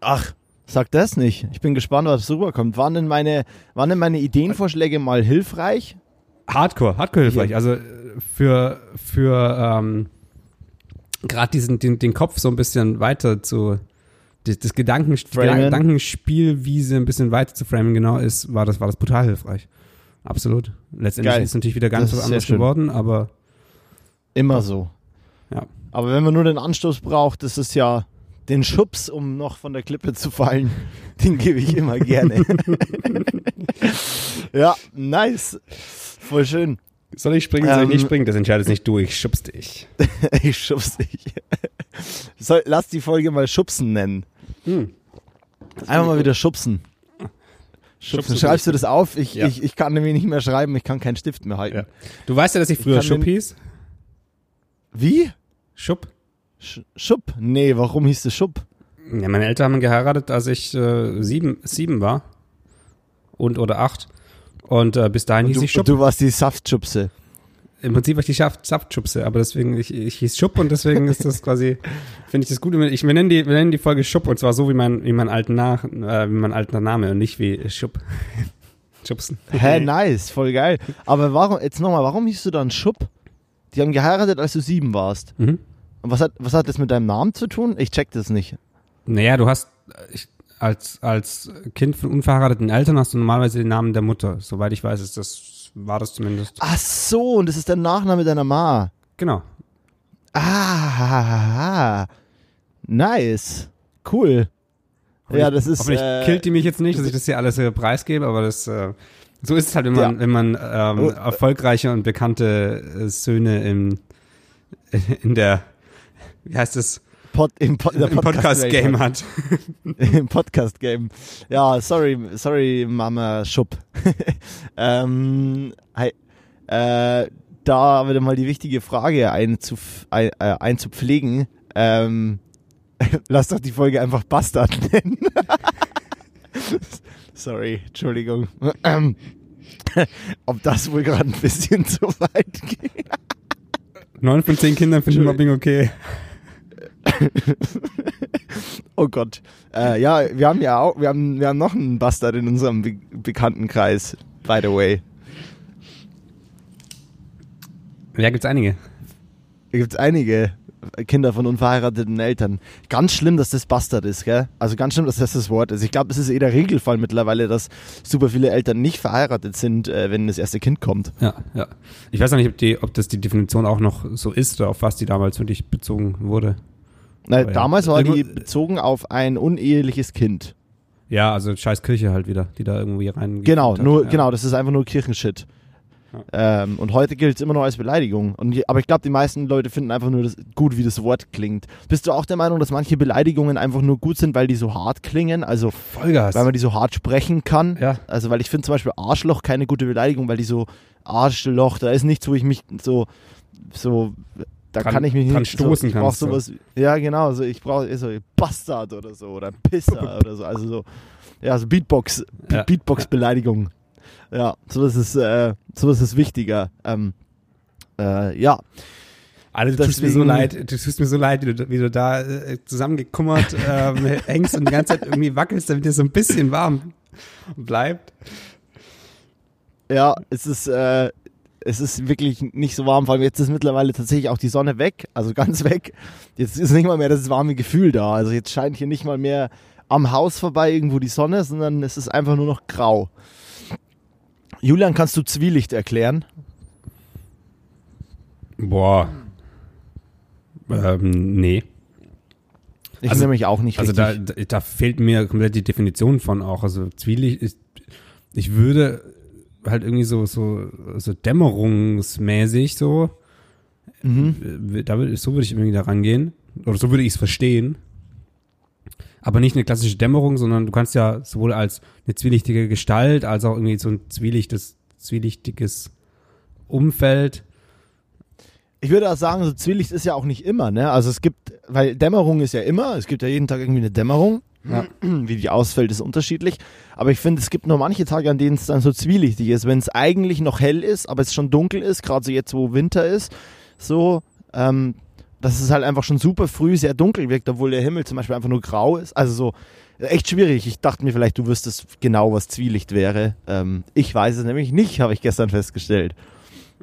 Ach, sag das nicht. Ich bin gespannt, was rüberkommt. Waren denn meine, waren denn meine Ideenvorschläge mal hilfreich? Hardcore, Hardcore hilfreich. Also für, für ähm, gerade diesen, den, den Kopf so ein bisschen weiter zu, das, das Gedanken. Gedankenspielwiese ein bisschen weiter zu framen, genau, ist, war das, war das brutal hilfreich. Absolut. Letztendlich Geil. ist es natürlich wieder ganz Das was anderes geworden, aber Immer so. Ja. Aber wenn man nur den Anstoß braucht, das ist ja den Schubs, um noch von der Klippe zu fallen, den gebe ich immer gerne. ja, nice. Voll schön. soll ich springen, soll ich nicht springen? Das entscheidest nicht du, ich schubst dich. Ich schubs dich. Soll, lass die Folge mal Schubsen nennen. Hm. Einfach mal wieder schubsen. Schubsen. Schreibst du das auf? Ich, Ja. ich, ich kann nämlich nicht mehr schreiben, ich kann keinen Stift mehr halten. Ja. Du weißt ja, dass ich Ich früher kann Schub hieß? Wie? Schub? Sch Schub? Nee, warum hieß es Schub? Ja, meine Eltern haben geheiratet, als ich äh, sieben, sieben war. Und oder acht. Und äh, bis dahin hieß Du, ich Schub. du warst die Saftschubse. Im Prinzip war ich die Saft, Saftschubse, aber deswegen, ich, ich hieß Schub und deswegen ist das quasi, finde ich das gut. Ich, wir, nennen die, wir nennen die Folge Schub und zwar so wie mein, wie mein, alten Nach, äh, wie mein alter Name und nicht wie Schub. Schubsen. Hä, nice, voll geil. Aber warum, jetzt nochmal, warum hieß du dann Schub? Die haben geheiratet, als du sieben warst. Mhm. Und was hat, was hat das mit deinem Namen zu tun? Ich check das nicht. Naja, du hast, äh, ich, als, als Kind von unverheirateten Eltern hast du normalerweise den Namen der Mutter. Soweit ich weiß, ist das, war das zumindest. Ach so, und das ist der Nachname deiner Ma. Genau. Ah, nice. Cool. Ja, das ist. Hoffentlich Äh, killt die mich jetzt nicht, dass ich das hier alles äh, preisgebe, aber das, äh, so ist es halt, wenn man, Ja. wenn man ähm, Oh. erfolgreiche und bekannte äh, Söhne im, in der, wie heißt es, Pod, im, der im Podcast-Game Podcast hat. Im Podcast-Game. Ja, sorry, sorry, Mama Schupp. ähm, hi, äh, da wieder mal die wichtige Frage einzuf, ein, äh, einzupflegen. Ähm, lass doch die Folge einfach Bastard nennen. Sorry, Entschuldigung. Ähm, ob das wohl gerade ein bisschen zu weit geht? Neun von zehn Kindern finden Mobbing okay. Oh Gott. Äh, ja, wir haben ja auch, wir haben, wir haben noch einen Bastard in unserem Be Bekanntenkreis, by the way. Ja, gibt's einige. Da gibt es einige Kinder von unverheirateten Eltern. Ganz schlimm, dass das Bastard ist, gell? Also ganz schlimm, dass das das Wort ist. Ich glaube, es ist eh der Regelfall mittlerweile, dass super viele Eltern nicht verheiratet sind, äh, wenn das erste Kind kommt. Ja, ja. Ich weiß auch nicht, ob, die, ob das die Definition auch noch so ist oder auf was die damals wirklich bezogen wurde. Na, Aber ja. damals war die bezogen auf ein uneheliches Kind. Ja, also scheiß Kirche halt wieder, die da irgendwie rein. Genau, hat. nur, ja. genau, das ist einfach nur Kirchenshit. Ähm, und heute gilt es immer noch als Beleidigung. Und, aber ich glaube, die meisten Leute finden einfach nur das, gut, wie das Wort klingt. Bist du auch der Meinung, dass manche Beleidigungen einfach nur gut sind, weil die so hart klingen? Also, Vollgas. weil man die so hart sprechen kann? ja. Also, weil ich finde zum Beispiel Arschloch keine gute Beleidigung, weil die so Arschloch, da ist nichts, wo ich mich so, so, da Dran- kann ich mich nicht stoßen so, ich brauch kannst, so. sowas, ja genau, so ich brauche so Bastard oder so oder Pisser oder so, also so, ja, so Beatbox, Ja. Beatbox-Beleidigung. Ja, sowas ist, äh, sowas ist wichtiger. Ähm, äh, ja, Alter, du tust mir so Deswegen- leid, du tust mir so leid, wie du, wie du da äh, zusammengekummert ähm, hängst und die ganze Zeit irgendwie wackelst, damit dir so ein bisschen warm bleibt. ja, es ist, äh, es ist wirklich nicht so warm, vor allem jetzt ist mittlerweile tatsächlich auch die Sonne weg, also ganz weg. Jetzt ist nicht mal mehr das warme Gefühl da. Also jetzt scheint hier nicht mal mehr am Haus vorbei irgendwo die Sonne, sondern es ist einfach nur noch grau. Julian, kannst du Zwielicht erklären? Boah. Ähm, nee. Ich Also- nämlich auch nicht Also da, da, fehlt mir komplett die Definition von auch. Also Zwielicht ist, ich würde halt irgendwie so, so, so dämmerungsmäßig so, mhm. äh, da so würde ich irgendwie da rangehen. Oder so würde ich es verstehen. Aber nicht eine klassische Dämmerung, sondern du kannst ja sowohl als eine zwielichtige Gestalt, als auch irgendwie so ein zwielichtes, zwielichtiges Umfeld. Ich würde auch sagen, so Zwielicht ist ja auch nicht immer, ne? Also es gibt, weil Dämmerung ist ja immer, es gibt ja jeden Tag irgendwie eine Dämmerung. Ja. Wie die ausfällt, ist unterschiedlich. Aber ich finde, es gibt nur manche Tage, an denen es dann so zwielichtig ist. Wenn es eigentlich noch hell ist, aber es schon dunkel ist, gerade so jetzt, wo Winter ist, so, ähm, dass es halt einfach schon super früh sehr dunkel wirkt, obwohl der Himmel zum Beispiel einfach nur grau ist. Also so, echt schwierig. Ich dachte mir vielleicht, du wüsstest genau, was Zwielicht wäre. Ähm, ich weiß es nämlich nicht, habe ich gestern festgestellt.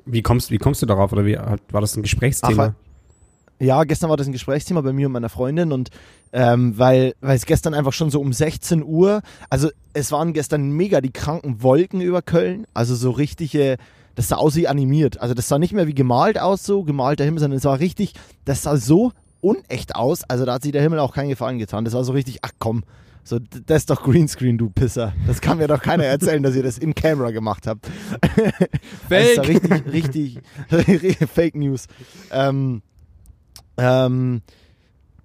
Wie kommst, wie kommst du darauf? Oder wie, war das ein Gesprächsthema? Ach, Ja, gestern war das ein Gesprächsthema bei mir und meiner Freundin und ähm, weil, weil es gestern einfach schon so um 16 Uhr, also es waren gestern mega die kranken Wolken über Köln, also so richtige, das sah aus wie animiert, also das sah nicht mehr wie gemalt aus, so gemalter Himmel, sondern es war richtig, das sah so unecht aus, also da hat sich der Himmel auch keinen Gefallen getan, das war so richtig, ach komm, so, das ist doch Greenscreen, du Pisser. Das kann mir doch keiner erzählen, dass ihr das in Camera gemacht habt. Fake! Also richtig, richtig, Fake News. Ähm, ähm,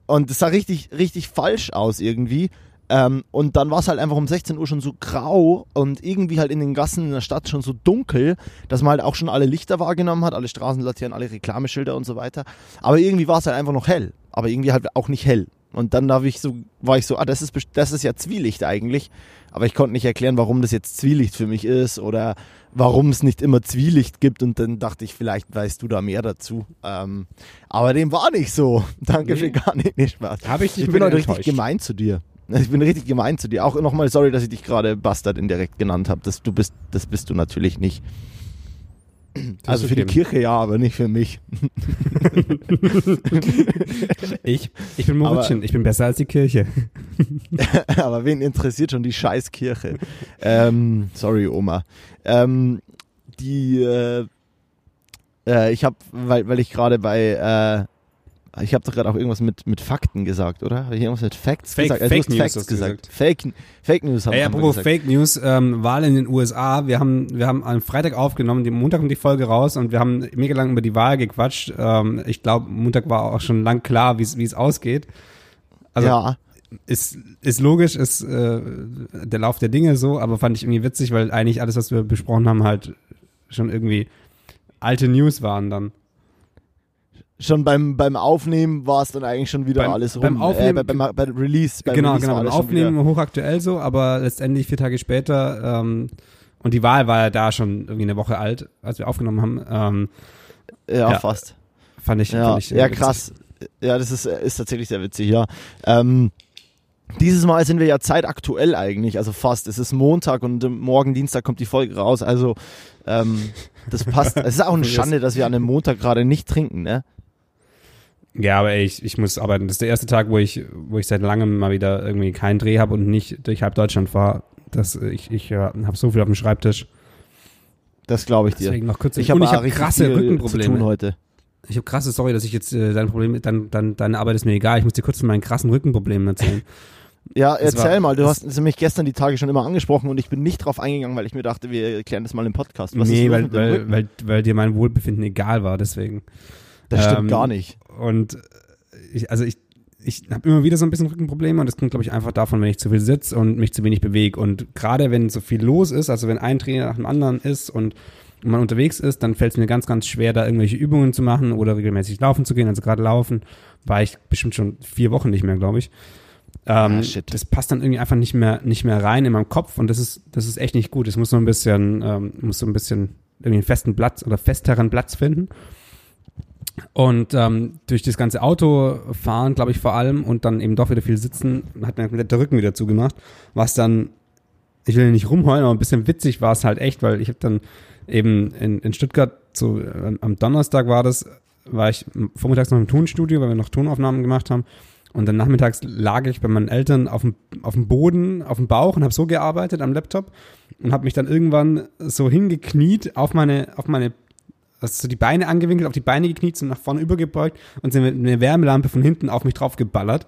und es sah richtig, richtig falsch aus irgendwie. Ähm, und dann war es halt einfach um 16 Uhr schon so grau und irgendwie halt in den Gassen in der Stadt schon so dunkel, dass man halt auch schon alle Lichter wahrgenommen hat, alle Straßenlaternen, alle Reklameschilder und so weiter. Aber irgendwie war es halt einfach noch hell. Aber irgendwie halt auch nicht hell. Und dann ich so, war ich so, ah, das ist, das ist ja Zwielicht eigentlich. Aber ich konnte nicht erklären, warum das jetzt Zwielicht für mich ist oder warum es nicht immer Zwielicht gibt. Und dann dachte ich, vielleicht weißt du da mehr dazu. Ähm, aber dem war nicht so. Danke nee. für gar nicht. Nee, Spaß. Hab ich ich bin heute richtig gemein zu dir. Ich bin richtig gemein zu dir. Auch nochmal sorry, dass ich dich gerade Bastard indirekt genannt habe. Das, du bist, das bist du natürlich nicht. Also für die Kirche ja, aber nicht für mich. ich, ich bin Moritschen, ich bin besser als die Kirche. aber wen interessiert schon die Scheißkirche? Ähm, sorry, Oma. Ähm, die, äh, äh, ich habe, weil, weil ich gerade bei, äh, ich habe doch gerade auch irgendwas mit, mit Fakten gesagt, oder? Habe ich irgendwas mit Facts Fake, gesagt? Also Fake News gesagt. gesagt. Fake, Fake News haben hey, apropos Fake News, ähm, Wahl in den USA. Wir haben, wir haben am Freitag aufgenommen, am Montag kommt die Folge raus und wir haben mega lang über die Wahl gequatscht. Ähm, ich glaube, Montag war auch schon lang klar, wie es ausgeht. Also, ja. Ist, ist logisch, ist äh, der Lauf der Dinge so, aber fand ich irgendwie witzig, weil eigentlich alles, was wir besprochen haben, halt schon irgendwie alte News waren dann schon beim, beim Aufnehmen war es dann eigentlich schon wieder beim, alles rum. Beim Aufnehmen, äh, beim, beim, beim, Release. Beim genau, Release genau. Beim Aufnehmen hochaktuell so, aber letztendlich vier Tage später ähm, und die Wahl war ja da schon irgendwie eine Woche alt, als wir aufgenommen haben. Ähm, ja, ja, fast. Fand ich. Ja, fand ich ja krass. Ja, das ist, ist tatsächlich sehr witzig, ja. Ähm, dieses Mal sind wir ja zeitaktuell eigentlich, also fast. Es ist Montag und morgen Dienstag kommt die Folge raus, also ähm, das passt. es ist auch eine Schande, dass wir an einem Montag gerade nicht trinken, ne? Ja, aber ey, ich, ich muss arbeiten. Das ist der erste Tag, wo ich, wo ich seit langem mal wieder irgendwie keinen Dreh habe und nicht durch halb Deutschland fahre. Das, ich ich ja, habe so viel auf dem Schreibtisch. Das glaube ich dir. Deswegen noch kurz. Ich habe hab krasse Rückenprobleme heute. Ich habe krasse, sorry, dass ich jetzt äh, dein Problem, dein, dein, deine Arbeit ist mir egal. Ich muss dir kurz von meinen krassen Rückenproblemen erzählen. ja, das erzähl war, mal. Du hast mich gestern die Tage schon immer angesprochen und ich bin nicht drauf eingegangen, weil ich mir dachte, wir erklären das mal im Podcast. Was nee, weil, weil, weil, weil dir mein Wohlbefinden egal war, deswegen. Das stimmt ähm, gar nicht. Und ich, also ich, ich habe immer wieder so ein bisschen Rückenprobleme und das kommt, glaube ich, einfach davon, wenn ich zu viel sitze und mich zu wenig bewege. Und gerade wenn so viel los ist, also wenn ein Trainer nach dem anderen ist und man unterwegs ist, dann fällt es mir ganz, ganz schwer, da irgendwelche Übungen zu machen oder regelmäßig laufen zu gehen. Also gerade laufen war ich bestimmt schon vier Wochen nicht mehr, glaube ich. Ähm, ah, das passt dann irgendwie einfach nicht mehr, nicht mehr rein in meinem Kopf und das ist, das ist echt nicht gut. Es muss so ein bisschen, ähm, muss so ein bisschen irgendwie einen festen Platz oder festeren Platz finden. Und ähm, durch das ganze Autofahren, glaube ich, vor allem und dann eben doch wieder viel sitzen, hat mir der Rücken wieder zugemacht. Was dann, ich will nicht rumheulen, aber ein bisschen witzig war es halt echt, weil ich habe dann eben in, in Stuttgart, so äh, am Donnerstag war das, war ich vormittags noch im Tonstudio, weil wir noch Tonaufnahmen gemacht haben. Und dann nachmittags lag ich bei meinen Eltern auf dem, auf dem Boden, auf dem Bauch und habe so gearbeitet am Laptop und habe mich dann irgendwann so hingekniet auf meine, auf meine hast du die Beine angewinkelt, auf die Beine gekniet, und nach vorne übergebeugt und sind mit einer Wärmelampe von hinten auf mich drauf geballert.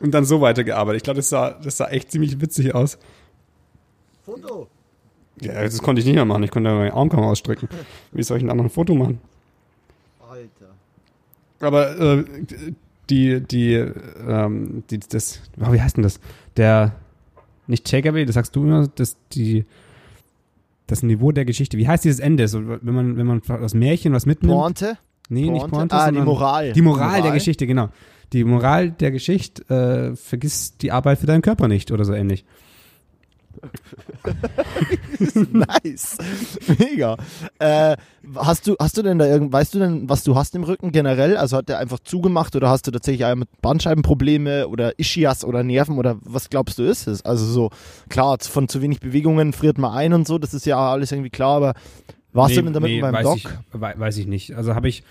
Und dann so weitergearbeitet. Ich glaube, das sah, das sah echt ziemlich witzig aus. Foto. Ja, das konnte ich nicht mehr machen. Ich konnte meinen Arm kaum ausstrecken. Wie soll ich denn da noch ein Foto machen? Alter. Aber äh, die, die, ähm, die, das, oh, wie heißt denn das? Der, nicht Takeaway, das sagst du immer, das, die, das Niveau der Geschichte. Wie heißt dieses Ende? So, wenn man, wenn man aus Märchen was mitnimmt. Pointe? Nee, Pointe? nicht Pointe. Ah, die Moral. Die Moral, Moral, der Geschichte, genau. Die Moral der Geschichte, äh, vergiss die Arbeit für deinen Körper nicht oder so ähnlich. nice. Mega. Äh, hast du, hast du denn da irgend, weißt du denn, was du hast im Rücken generell? Also hat der einfach zugemacht oder hast du tatsächlich mit Bandscheibenprobleme oder Ischias oder Nerven oder was glaubst du ist es? Also so, klar, von zu wenig Bewegungen friert man ein und so, das ist ja alles irgendwie klar, aber warst nee, du denn damit nee, beim Doc? Ich, weiß ich nicht. Also habe ich,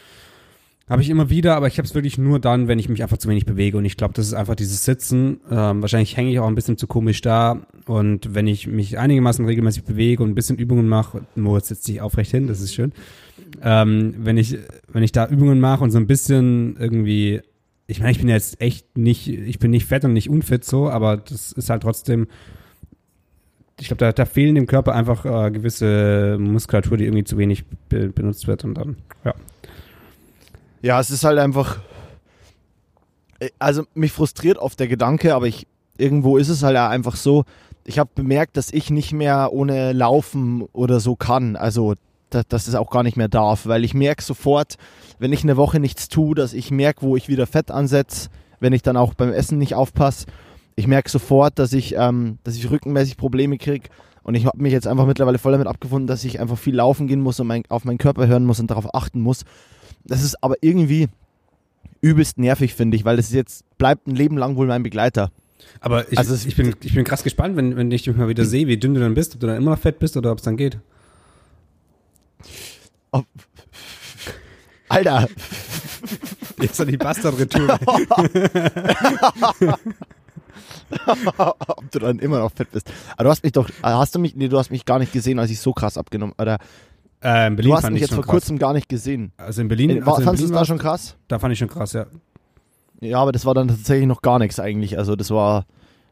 Habe ich immer wieder, aber ich habe es wirklich nur dann, wenn ich mich einfach zu wenig bewege. Und ich glaube, das ist einfach dieses Sitzen. Ähm, wahrscheinlich hänge ich auch ein bisschen zu komisch da. Und wenn ich mich einigermaßen regelmäßig bewege und ein bisschen Übungen mache, Moritz setzt sich aufrecht hin, das ist schön. Ähm, wenn ich, wenn ich da Übungen mache und so ein bisschen irgendwie, ich meine, ich bin jetzt echt nicht, ich bin nicht fett und nicht unfit so, aber das ist halt trotzdem, ich glaube, da, da fehlen dem Körper einfach äh, gewisse Muskulatur, die irgendwie zu wenig be benutzt wird und dann, ja. Ja, es ist halt einfach. äh, Also mich frustriert oft der Gedanke, aber ich irgendwo ist es halt einfach so. Ich habe bemerkt, dass ich nicht mehr ohne Laufen oder so kann. Also dass, dass es auch gar nicht mehr darf, weil ich merke sofort, wenn ich eine Woche nichts tue, dass ich merke, wo ich wieder Fett ansetze, wenn ich dann auch beim Essen nicht aufpasse. Ich merke sofort, dass ich, ähm, dass ich rückenmäßig Probleme kriege. Und ich habe mich jetzt einfach mittlerweile voll damit abgefunden, dass ich einfach viel laufen gehen muss und mein, auf meinen Körper hören muss und darauf achten muss. Das ist aber irgendwie übelst nervig, finde ich, weil es jetzt bleibt ein Leben lang wohl mein Begleiter. Aber ich, Also ich, bin, ich bin krass gespannt, wenn, wenn ich dich mal wieder sehe, wie dünn du dann bist, ob du dann immer noch fett bist oder ob es dann geht. Alter, Jetzt an die Bastard-Retour. ob du dann immer noch fett bist. Aber du hast mich doch, hast du mich, nee, du hast mich gar nicht gesehen, als ich so krass abgenommen, oder äh, in Berlin du hast mich ich jetzt vor krass. kurzem gar nicht gesehen. Also in Berlin, war, also in fandest du es da schon krass? da fand ich schon krass, ja. Ja, aber das war dann tatsächlich noch gar nichts eigentlich. Also das war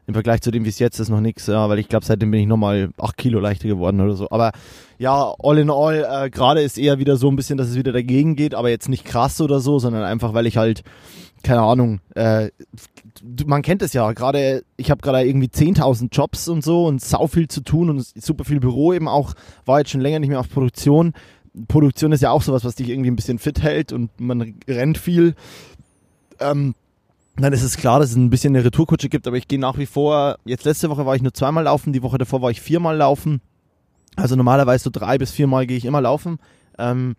im Vergleich zu dem, wie es jetzt ist, noch nichts, ja, weil ich glaube, seitdem bin ich nochmal 8 Kilo leichter geworden oder so. Aber ja, all in all, äh, gerade ist eher wieder so ein bisschen, dass es wieder dagegen geht, aber jetzt nicht krass oder so, sondern einfach, weil ich halt, keine Ahnung, äh, man kennt es ja, gerade, ich habe gerade irgendwie 10.000 Jobs und so und sau viel zu tun und super viel Büro eben auch, war jetzt schon länger nicht mehr auf Produktion. Produktion ist ja auch sowas, was dich irgendwie ein bisschen fit hält und man rennt viel. Ähm, dann ist es klar, dass es ein bisschen eine Retourkutsche gibt, aber ich gehe nach wie vor, jetzt letzte Woche war ich nur zweimal laufen, die Woche davor war ich viermal laufen. Also normalerweise so drei bis viermal gehe ich immer laufen. Ähm,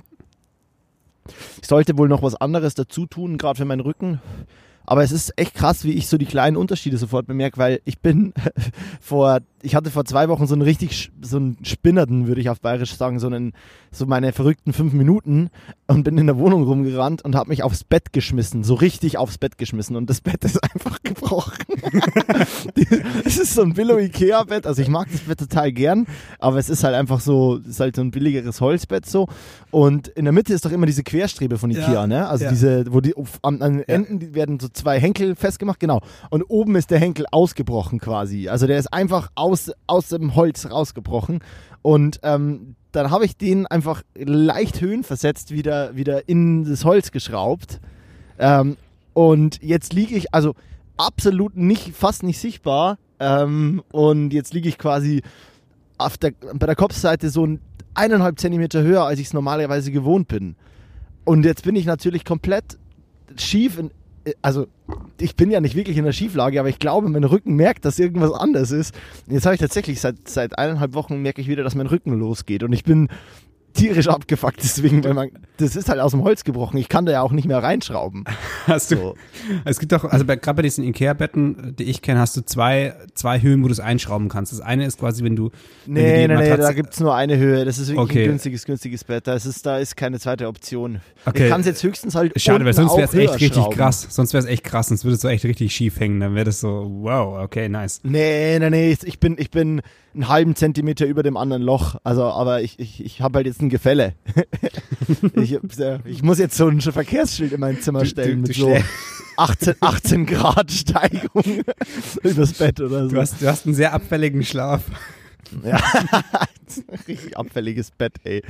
ich sollte wohl noch was anderes dazu tun, gerade für meinen Rücken. Aber es ist echt krass, wie ich so die kleinen Unterschiede sofort bemerke, weil ich bin vor, ich hatte vor zwei Wochen so einen richtig, so einen Spinnerten, würde ich auf Bayerisch sagen, so einen, so meine verrückten fünf Minuten und bin in der Wohnung rumgerannt und habe mich aufs Bett geschmissen, so richtig aufs Bett geschmissen und das Bett ist einfach gebrochen. Es ist so ein Billo Ikea Bett, also ich mag das Bett total gern, aber es ist halt einfach so, es ist halt so ein billigeres Holzbett so und in der Mitte ist doch immer diese Querstrebe von Ikea, Ja, ne? Also ja. diese, wo die an den Enden die werden so zwei Henkel festgemacht, genau. Und oben ist der Henkel ausgebrochen quasi. Also der ist einfach aus, aus dem Holz rausgebrochen. Und ähm, dann habe ich den einfach leicht höhenversetzt wieder, wieder in das Holz geschraubt. Ähm, und jetzt liege ich, also absolut nicht, fast nicht sichtbar. Ähm, und jetzt liege ich quasi auf der, bei der Kopfseite so ein eineinhalb Zentimeter höher, als ich es normalerweise gewohnt bin. Und jetzt bin ich natürlich komplett schief. In, also ich bin ja nicht wirklich in der Schieflage, aber ich glaube, mein Rücken merkt, dass irgendwas anders ist. Jetzt habe ich tatsächlich seit, seit eineinhalb Wochen merke ich wieder, dass mein Rücken losgeht. Und ich bin tierisch abgefuckt deswegen, weil man, das ist halt aus dem Holz gebrochen. Ich kann da ja auch nicht mehr reinschrauben. Hast du, So. es gibt doch, also bei, gerade bei diesen Ikea-Betten, die ich kenne, hast du zwei, zwei Höhen, wo du es einschrauben kannst. Das eine ist quasi, wenn du, wenn du Nee, nee, nee, da gibt's nur eine Höhe. Das ist wirklich Okay. ein günstiges, günstiges Bett. Da ist, da ist keine zweite Option. Okay. Ich kann es jetzt höchstens halt Schade, weil sonst wäre es echt richtig krass. Sonst wäre es echt krass, sonst würde es so echt richtig schief hängen. Dann wäre das so, wow, okay, nice. Nee, nee, nee, ich bin, ich bin einen halben Zentimeter über dem anderen Loch. Also, aber ich, ich, ich habe halt jetzt ein Gefälle. ich, ich muss jetzt so ein Verkehrsschild in mein Zimmer Du- stellen du- mit du so schlä- 18, 18 Grad Steigung übers Bett oder so. Du hast, du hast einen sehr abfälligen Schlaf. Ja, richtig abfälliges Bett, ey.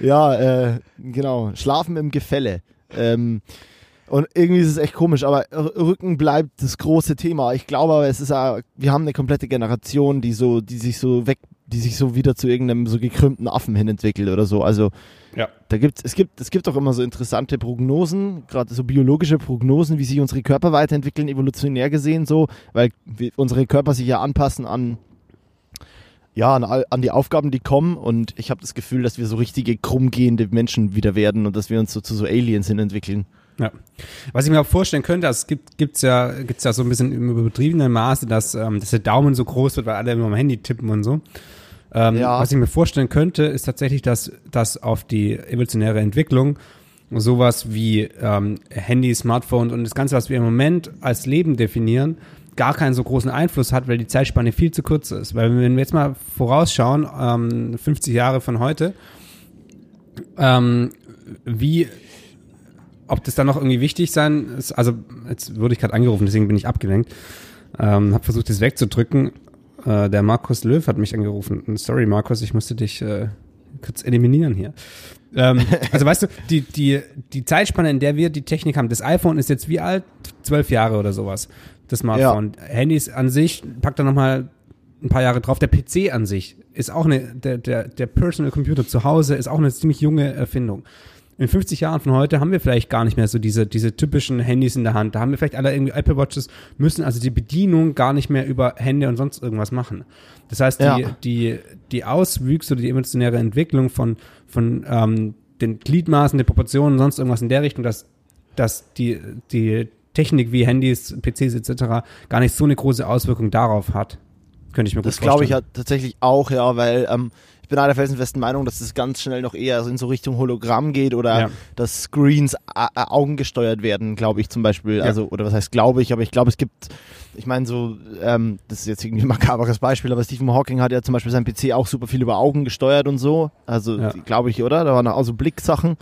Ja, äh, genau. Schlafen im Gefälle. Ähm, und irgendwie ist es echt komisch, aber Rücken bleibt das große Thema. Ich glaube aber, es ist wir haben eine komplette Generation, die so, die sich so weg, die sich so wieder zu irgendeinem so gekrümmten Affen hin entwickelt oder so. Also Ja. da gibt's, es gibt, es gibt auch immer so interessante Prognosen, gerade so biologische Prognosen, wie sich unsere Körper weiterentwickeln, evolutionär gesehen so, weil unsere Körper sich ja anpassen an ja, an, an die Aufgaben, die kommen und ich habe das Gefühl, dass wir so richtige krummgehende Menschen wieder werden und dass wir uns so zu so Aliens hin entwickeln. Ja. Was ich mir auch vorstellen könnte, also es gibt gibt's ja gibt's ja so ein bisschen im übertriebenen Maße, dass, ähm, dass der Daumen so groß wird, weil alle immer am Handy tippen und so. Ähm, Ja. Was ich mir vorstellen könnte, ist tatsächlich, dass, dass auf die evolutionäre Entwicklung sowas wie ähm, Handy, Smartphone und das Ganze, was wir im Moment als Leben definieren, gar keinen so großen Einfluss hat, weil die Zeitspanne viel zu kurz ist. Weil wenn wir jetzt mal vorausschauen, ähm, 50 Jahre von heute, ähm, wie, ob das dann noch irgendwie wichtig sein ist, also jetzt wurde ich gerade angerufen, deswegen bin ich abgelenkt, ähm, habe versucht, das wegzudrücken. Äh, der Markus Löw hat mich angerufen. Sorry, Markus, ich musste dich äh, kurz eliminieren hier. ähm, also weißt du, die, die, die Zeitspanne, in der wir die Technik haben, das iPhone ist jetzt wie alt? Zwölf Jahre oder sowas, das Smartphone. Ja. Handys an sich, packt da nochmal ein paar Jahre drauf. Der PC an sich ist auch eine, der, der, der Personal Computer zu Hause ist auch eine ziemlich junge Erfindung in 50 Jahren von heute haben wir vielleicht gar nicht mehr so diese, diese typischen Handys in der Hand. Da haben wir vielleicht alle irgendwie Apple Watches, müssen also die Bedienung gar nicht mehr über Hände und sonst irgendwas machen. Das heißt, die, ja. die, die Auswüchse oder die evolutionäre Entwicklung von, von ähm, den Gliedmaßen, den Proportionen, sonst irgendwas in der Richtung, dass, dass die, die Technik wie Handys, PCs etc. gar nicht so eine große Auswirkung darauf hat. Könnte ich mir das gut vorstellen. Das glaube ich ja tatsächlich auch, ja, weil ähm, bin einer felsenfesten Meinung, dass es ganz schnell noch eher in so Richtung Hologramm geht oder ja. dass Screens augengesteuert werden, glaube ich zum Beispiel. Ja. Also, oder was heißt glaube ich, aber ich glaube, es gibt, ich meine so, ähm, das ist jetzt irgendwie ein makaberes Beispiel, aber Stephen Hawking hat ja zum Beispiel sein PC auch super viel über Augen gesteuert und so. Also, ja. glaube ich, oder? Da waren auch so Blicksachen.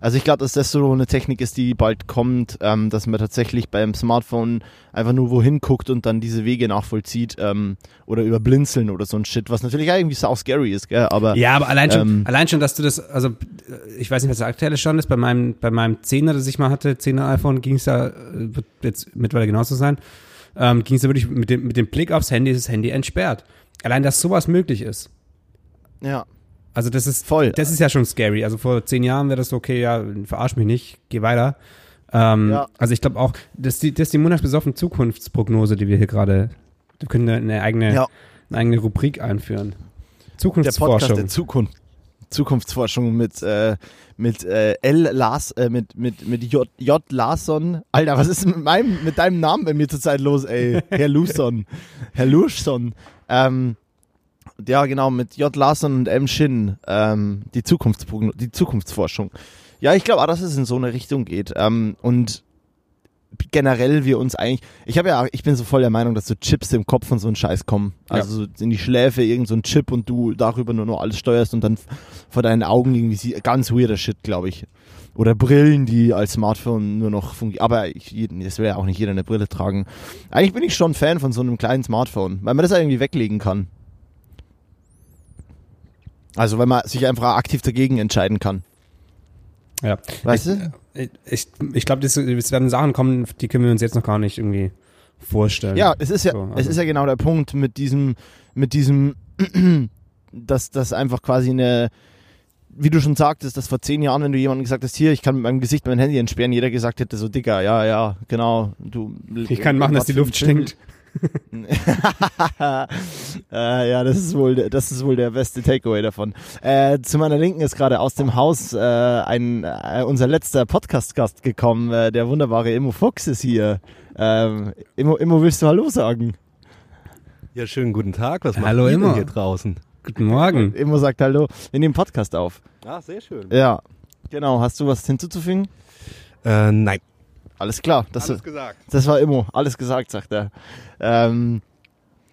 Also ich glaube, dass das so eine Technik ist, die bald kommt, ähm, dass man tatsächlich beim Smartphone einfach nur wohin guckt und dann diese Wege nachvollzieht ähm, oder über Blinzeln oder so ein Shit, was natürlich irgendwie sau scary ist, gell? Aber ja, aber allein schon, ähm, allein schon, dass du das, also ich weiß nicht, was der aktuelle Stand ist. Bei meinem bei meinem 10er, das ich mal hatte, 10er iPhone, ging es da wird jetzt mittlerweile genauso sein, ähm, ging es da wirklich mit dem mit dem Blick aufs Handy ist das Handy entsperrt. Allein, dass sowas möglich ist. Ja. Also das ist voll. Das ist ja schon scary. Also vor zehn Jahren wäre das so, okay, ja, verarsch mich nicht, geh weiter. Ähm, ja. Also ich glaube auch, dass die, das ist die montagsbesoffen Zukunftsprognose, die wir hier gerade, wir können eine eigene, ja. eine eigene Rubrik einführen. Zukunftsforschung. Der Podcast der Zukunft. Zukunftsforschung mit äh, mit äh, L Lars äh, mit mit mit J, J Larsson. Alter, was ist mit meinem mit deinem Namen bei mir zurzeit los, ey? Herr Lusson. Herr Luschson. Ähm, ja, genau, mit J. Larson und M. Shin, ähm, die, die Zukunftsforschung. Ja, ich glaube auch, dass es in so eine Richtung geht. Ähm, und generell wir uns eigentlich, ich habe ja, ich bin so voll der Meinung, dass so Chips im Kopf und so ein Scheiß kommen. Also ja. so in die Schläfe irgend so ein Chip und du darüber nur noch alles steuerst und dann vor deinen Augen irgendwie ganz weirder Shit, glaube ich. Oder Brillen, die als Smartphone nur noch fungieren. Aber ich, das will ja auch nicht jeder eine Brille tragen. Eigentlich bin ich schon Fan von so einem kleinen Smartphone, weil man das irgendwie weglegen kann. Also wenn man sich einfach aktiv dagegen entscheiden kann. Ja. Weißt ich, du? Ich, ich, ich glaube, es werden Sachen kommen, die können wir uns jetzt noch gar nicht irgendwie vorstellen. Ja, es ist ja, so, also. es ist ja genau der Punkt mit diesem, mit diesem, dass das einfach quasi eine, wie du schon sagtest, dass vor zehn Jahren, wenn du jemandem gesagt hast, hier, ich kann mit meinem Gesicht mein Handy entsperren, jeder gesagt hätte, so dicker, ja, ja, genau. Du, ich kann machen, dass die Luft stinkt. Äh, ja, das ist wohl, das ist wohl der beste Takeaway davon. Äh, zu meiner Linken ist gerade aus dem Haus äh, ein äh, unser letzter Podcast-Gast gekommen. Äh, der wunderbare Immo Fuchs ist hier. Ähm, Immo, Immo, willst du Hallo sagen? Ja, schönen guten Tag. Was Hallo macht Immo. hier draußen? Guten Morgen. Immo sagt Hallo. Wir nehmen Podcast auf. Ah, sehr schön. Ja, genau. Hast du was hinzuzufügen? Äh, nein. Alles klar. Das, alles gesagt. Das war Immo. Alles gesagt, sagt er. Ähm,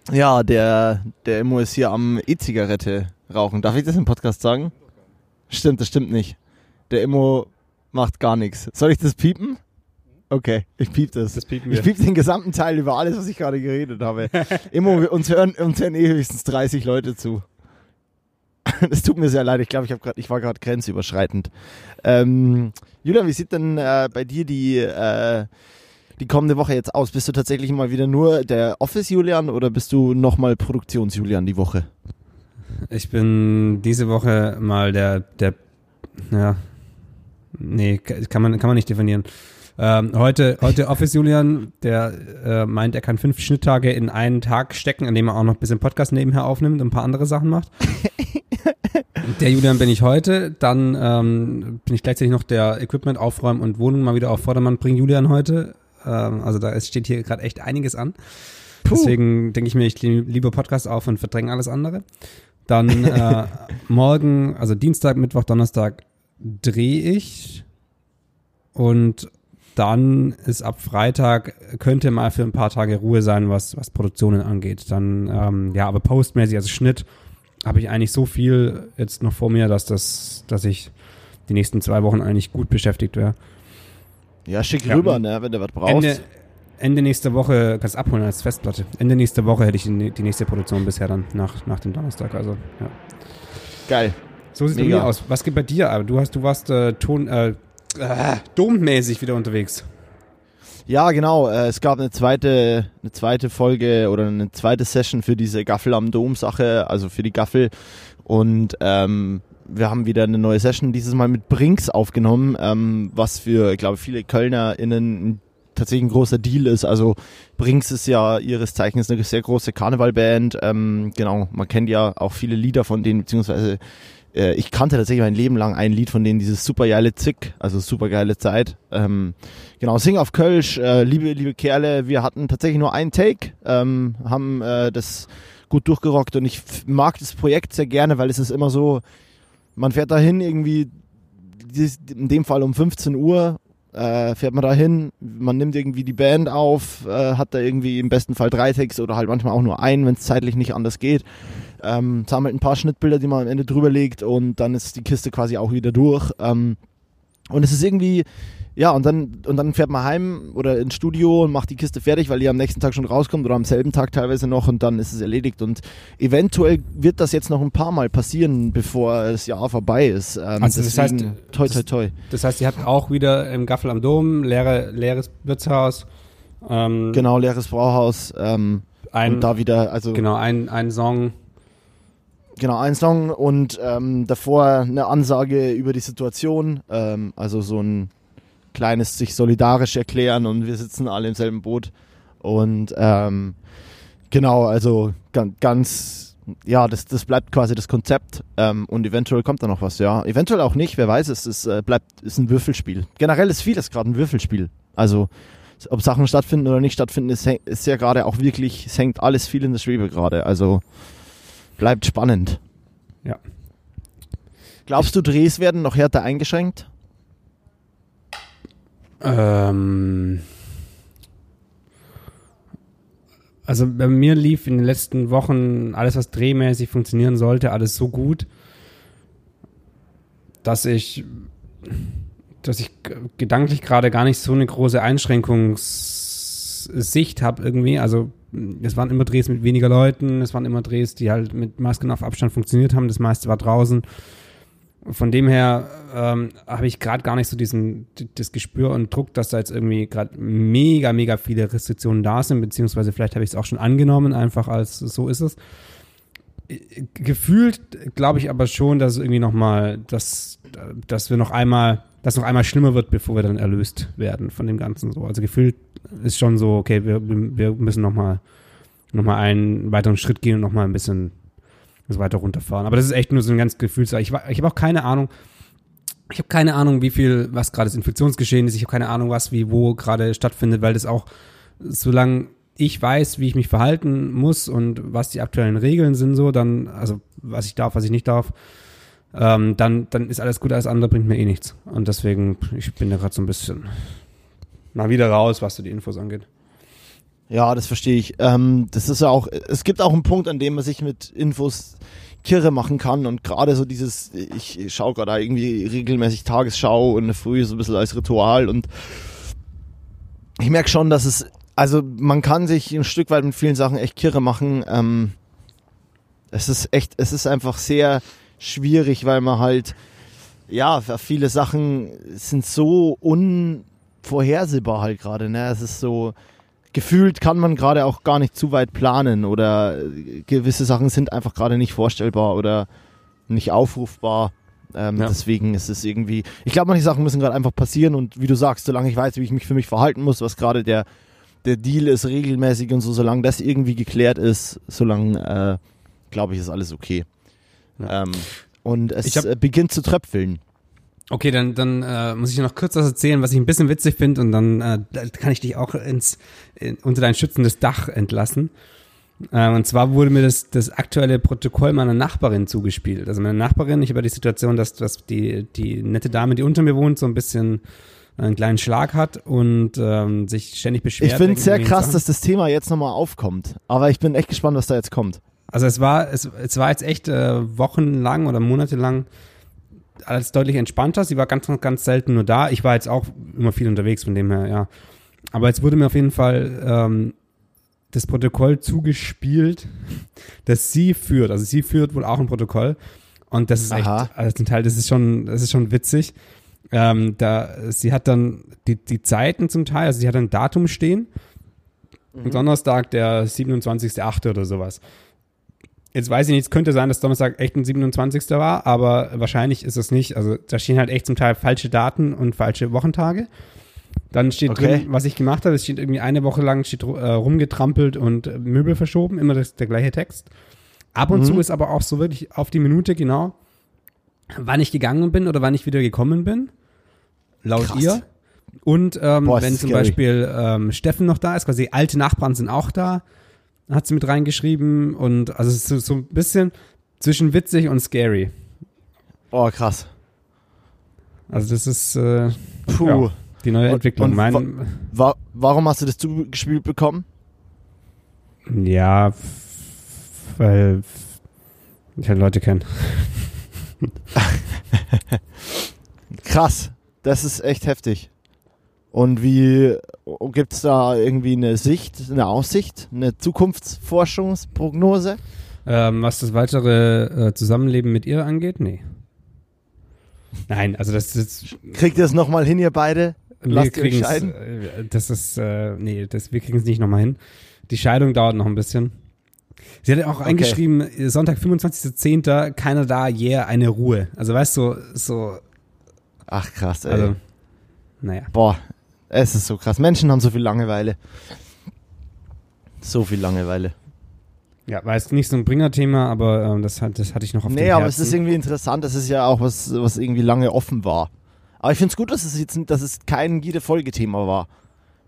ja, der, der Immo ist hier am E-Zigarette rauchen. Darf ich das im Podcast sagen? Stimmt, das stimmt nicht. Der Immo macht gar nichts. Soll ich das piepen? Okay, ich piep das. das piepen wir. Ich piep den gesamten Teil über alles, was ich gerade geredet habe. Immo, uns hören, uns hören eh höchstens 30 Leute zu. Es tut mir sehr leid, ich glaube, ich, ich war gerade grenzüberschreitend. Ähm, Julian, wie sieht denn äh, bei dir die, äh, die kommende Woche jetzt aus? Bist du tatsächlich mal wieder nur der Office-Julian oder bist du nochmal Produktions-Julian die Woche? Ich bin diese Woche mal der, der, ja, nee, kann man, kann man nicht definieren. Ähm, heute, heute Office Julian, der äh, meint, er kann fünf Schnitttage in einen Tag stecken, an dem er auch noch ein bisschen Podcast nebenher aufnimmt und ein paar andere Sachen macht. der Julian bin ich heute. Dann ähm, bin ich gleichzeitig noch der Equipment aufräumen und Wohnung mal wieder auf Vordermann bringen. Julian heute. Ähm, also da steht hier gerade echt einiges an. Puh. Deswegen denke ich mir, ich liebe Podcast auf und verdränge alles andere. Dann äh, morgen, also Dienstag, Mittwoch, Donnerstag drehe ich und dann ist ab Freitag, könnte mal für ein paar Tage Ruhe sein, was, was Produktionen angeht. Dann, ähm, ja, aber postmäßig, also Schnitt, habe ich eigentlich so viel jetzt noch vor mir, dass das, dass ich die nächsten zwei Wochen eigentlich gut beschäftigt wäre. Ja, schick Ja. rüber, ne, wenn du was brauchst. Ende, Ende nächste Woche, kannst abholen als Festplatte. Ende nächste Woche hätte ich die, die nächste Produktion bisher dann nach, nach dem Donnerstag. Also, ja. Geil. So sieht es bei mir aus. Was geht bei dir? Aber du hast, du warst äh, Ton, äh, äh, dommäßig wieder unterwegs. Ja, genau. Äh, es gab eine zweite, eine zweite Folge oder eine zweite Session für diese Gaffel am Dom-Sache, also für die Gaffel. Und ähm, wir haben wieder eine neue Session, dieses Mal mit Brinks aufgenommen, ähm, was für, ich glaube, viele KölnerInnen tatsächlich ein großer Deal ist. Also Brinks ist ja ihres Zeichens eine sehr große Karnevalband. Ähm, genau, man kennt ja auch viele Lieder von denen, beziehungsweise äh, ich kannte tatsächlich mein Leben lang ein Lied von denen, dieses supergeile Zick, also supergeile Zeit. Ähm, genau, Sing auf Kölsch, äh, liebe, liebe Kerle, wir hatten tatsächlich nur einen Take, ähm, haben äh, das gut durchgerockt und ich mag das Projekt sehr gerne, weil es ist immer so, man fährt dahin irgendwie, in dem Fall um 15 Uhr, äh, fährt man dahin, man nimmt irgendwie die Band auf, äh, hat da irgendwie im besten Fall drei Takes oder halt manchmal auch nur einen, wenn es zeitlich nicht anders geht. Ähm, sammelt ein paar Schnittbilder, die man am Ende drüber legt und dann ist die Kiste quasi auch wieder durch. Ähm, und es ist irgendwie, ja, und dann, und dann fährt man heim oder ins Studio und macht die Kiste fertig, weil die am nächsten Tag schon rauskommt oder am selben Tag teilweise noch und dann ist es erledigt. Und eventuell wird das jetzt noch ein paar Mal passieren, bevor das Jahr vorbei ist. Ähm, Also das heißt, toi, toi, das- toi. Das heißt, ihr habt auch wieder im Gaffel am Dom, leere, leeres Wirtshaus. Ähm, Genau, leeres Brauhaus. Ähm, Ein, und da wieder, also genau, ein, ein Song. Genau, ein Song und ähm, davor eine Ansage über die Situation, ähm, also so ein kleines sich solidarisch erklären und wir sitzen alle im selben Boot. Und ähm, genau, also ganz, ganz ja, das, das bleibt quasi das Konzept. Ähm, und eventuell kommt da noch was, ja, eventuell auch nicht, wer weiß, es ist, äh, bleibt, ist ein Würfelspiel. Generell ist vieles gerade ein Würfelspiel, also ob Sachen stattfinden oder nicht stattfinden, ist, ist ja gerade auch wirklich, es hängt alles viel in der Schwebe gerade, also bleibt spannend. Ja. Glaubst du, Drehs werden noch härter eingeschränkt? Ähm, also bei mir lief in den letzten Wochen alles, was drehmäßig funktionieren sollte, alles so gut, dass ich, dass ich gedanklich gerade gar nicht so eine große Einschränkungssicht habe irgendwie. Also es waren immer Drehs mit weniger Leuten, es waren immer Drehs, die halt mit Masken auf Abstand funktioniert haben. Das meiste war draußen. Von dem her ähm, habe ich gerade gar nicht so diesen das Gespür und Druck, dass da jetzt irgendwie gerade mega, mega viele Restriktionen da sind, beziehungsweise vielleicht habe ich es auch schon angenommen, einfach als so ist es. Gefühlt glaube ich aber schon, dass irgendwie nochmal, dass, dass wir noch einmal, dass noch einmal schlimmer wird, bevor wir dann erlöst werden von dem Ganzen so. Also gefühlt ist schon so, okay, wir, wir müssen nochmal noch mal einen weiteren Schritt gehen und nochmal ein bisschen das weiter runterfahren. Aber das ist echt nur so ein ganz Gefühlssache. Ich, ich habe auch keine Ahnung, ich habe keine Ahnung, wie viel, was gerade das Infektionsgeschehen ist. Ich habe keine Ahnung, was, wie, wo gerade stattfindet, weil das auch, solange ich weiß, wie ich mich verhalten muss und was die aktuellen Regeln sind, so, dann, also was ich darf, was ich nicht darf, ähm, dann, dann ist alles gut, alles andere bringt mir eh nichts. Und deswegen, ich bin da gerade so ein bisschen mal wieder raus, was so die Infos angeht. Ja, das verstehe ich. Ähm, das ist ja auch, es gibt auch einen Punkt, an dem man sich mit Infos kirre machen kann und gerade so dieses, ich schaue gerade irgendwie regelmäßig Tagesschau und früh so ein bisschen als Ritual und ich merke schon, dass es, also man kann sich ein Stück weit mit vielen Sachen echt kirre machen. Ähm, es ist echt, es ist einfach sehr schwierig, weil man halt, ja, viele Sachen sind so unvorhersehbar halt gerade, ne? Es ist so, gefühlt kann man gerade auch gar nicht zu weit planen oder äh, gewisse Sachen sind einfach gerade nicht vorstellbar oder nicht aufrufbar. Ähm, Ja. Deswegen ist es irgendwie, ich glaube, manche Sachen müssen gerade einfach passieren und wie du sagst, solange ich weiß, wie ich mich für mich verhalten muss, was gerade der, der Deal ist, regelmäßig und so, solange das irgendwie geklärt ist, solange, äh, glaube ich, ist alles okay. Ja. Ähm, und es Ich hab- äh, beginnt zu tröpfeln. Okay, dann, dann äh, muss ich noch kurz was erzählen, was ich ein bisschen witzig finde und dann äh, kann ich dich auch ins, in, unter dein schützendes Dach entlassen. Äh, und zwar wurde mir das, das aktuelle Protokoll meiner Nachbarin zugespielt. Also meine Nachbarin, ich habe die Situation, dass, dass die, die nette Dame, die unter mir wohnt, so ein bisschen einen kleinen Schlag hat und ähm, sich ständig beschwert. Ich finde es sehr krass, Sachen. dass das Thema jetzt nochmal aufkommt. Aber ich bin echt gespannt, was da jetzt kommt. Also es war, es, es war jetzt echt äh, wochenlang oder monatelang alles deutlich entspannter. Sie war ganz, ganz selten nur da. Ich war jetzt auch immer viel unterwegs, von dem her, ja. Aber jetzt wurde mir auf jeden Fall ähm, das Protokoll zugespielt, das sie führt. Also sie führt wohl auch ein Protokoll. Und das ist Aha. echt, also zum Teil, das ist schon, das ist schon witzig. Ähm, da, sie hat dann die, die Zeiten zum Teil, also sie hat ein Datum stehen. Donnerstag, der 27.8. oder sowas. Jetzt weiß ich nicht, es könnte sein, dass Donnerstag echt ein 27. war, aber wahrscheinlich ist es nicht. Also da stehen halt echt zum Teil falsche Daten und falsche Wochentage. Dann steht Okay. drin, was ich gemacht habe, es steht irgendwie eine Woche lang steht, äh, rumgetrampelt und äh, Möbel verschoben, immer das, der gleiche Text. Ab und Mhm. zu ist aber auch so wirklich auf die Minute genau, wann ich gegangen bin oder wann ich wieder gekommen bin. Laut Krass. ihr. Und ähm, Boah, wenn zum scary. Beispiel ähm, Steffen noch da ist, quasi alte Nachbarn sind auch da, hat sie mit reingeschrieben und also es ist so, so ein bisschen zwischen witzig und scary. Oh, krass. Also das ist äh, Puh. Ja. die neue Und- Entwicklung. und mein, Wa warum hast du das zugespielt bekommen? ja, weil ich halt Leute kenne. Krass. Das ist echt heftig. Und wie gibt es da irgendwie eine Sicht, eine Aussicht, eine Zukunftsforschungsprognose? Ähm, was das weitere äh, Zusammenleben mit ihr angeht, nee. Nein, also das ist Kriegt ihr es nochmal hin, ihr beide? wir Lasst ihr euch scheiden? äh, das ist äh, nee, das wir kriegen es nicht nochmal hin. Die Scheidung dauert noch ein bisschen. Sie hat auch Okay. eingeschrieben, Sonntag 25.10. keiner da, yeah, eine Ruhe. Also weißt du, so Ach krass, ey. also naja. Boah, es ist so krass. Menschen haben so viel Langeweile. So viel Langeweile. Ja, war jetzt nicht so ein Bringer-Thema, aber ähm, das, hat, das hatte ich noch auf Nee, dem aber Herzen. es ist irgendwie interessant. Das ist ja auch was, was irgendwie lange offen war. Aber ich finde es gut, dass es jetzt dass es kein jede Folge-Thema war.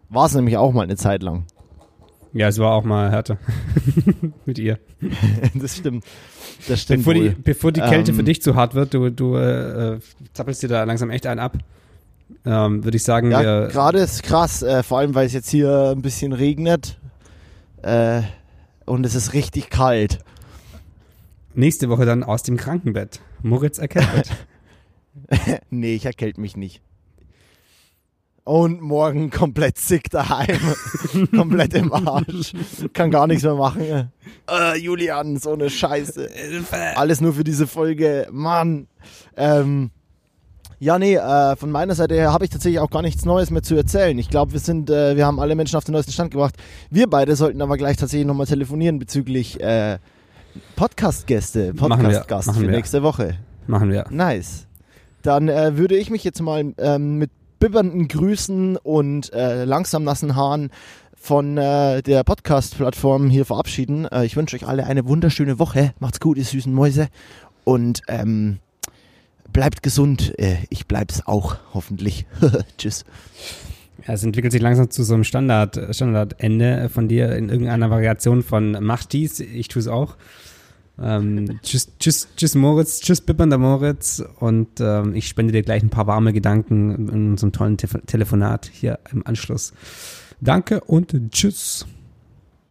War es nämlich auch mal eine Zeit lang. Ja, es war auch mal härter mit ihr. das stimmt. Das stimmt. Bevor die, wohl. bevor die Kälte Ähm, für dich zu hart wird, du, du äh, äh, zappelst dir da langsam echt einen ab, ähm, würde ich sagen, Ja, gerade ist krass, äh, vor allem weil es jetzt hier ein bisschen regnet. Äh, und es ist richtig kalt. nächste Woche dann aus dem Krankenbett. Moritz erkältet. nee, ich erkälte mich nicht. Und morgen komplett sick daheim. komplett im Arsch. Kann gar nichts mehr machen. Äh, Julian, so eine Scheiße. Alles nur für diese Folge. Mann. Ähm, ja, nee, äh, von meiner Seite her habe ich tatsächlich auch gar nichts Neues mehr zu erzählen. Ich glaube, wir sind, äh, wir haben alle Menschen auf den neuesten Stand gebracht. Wir beide sollten aber gleich tatsächlich nochmal telefonieren bezüglich äh, Podcast-Gäste, Podcast-Gast für wir. nächste Woche. Machen wir. Nice. Dann äh, würde ich mich jetzt mal ähm, mit bibbernden Grüßen und äh, langsam nassen Haaren von äh, der Podcast-Plattform hier verabschieden. Äh, ich wünsche euch alle eine wunderschöne Woche. Macht's gut, ihr süßen Mäuse. Und ähm, bleibt gesund. Äh, ich bleib's auch, hoffentlich. Tschüss. Ja, es entwickelt sich langsam zu so einem Standard, Standardende von dir in irgendeiner Variation von mach dies, ich tue es auch. Ähm, tschüss, tschüss, tschüss Moritz, tschüss Bippernder Moritz und ähm, ich spende dir gleich ein paar warme Gedanken in unserem tollen Te Telefonat hier im Anschluss. Danke und tschüss.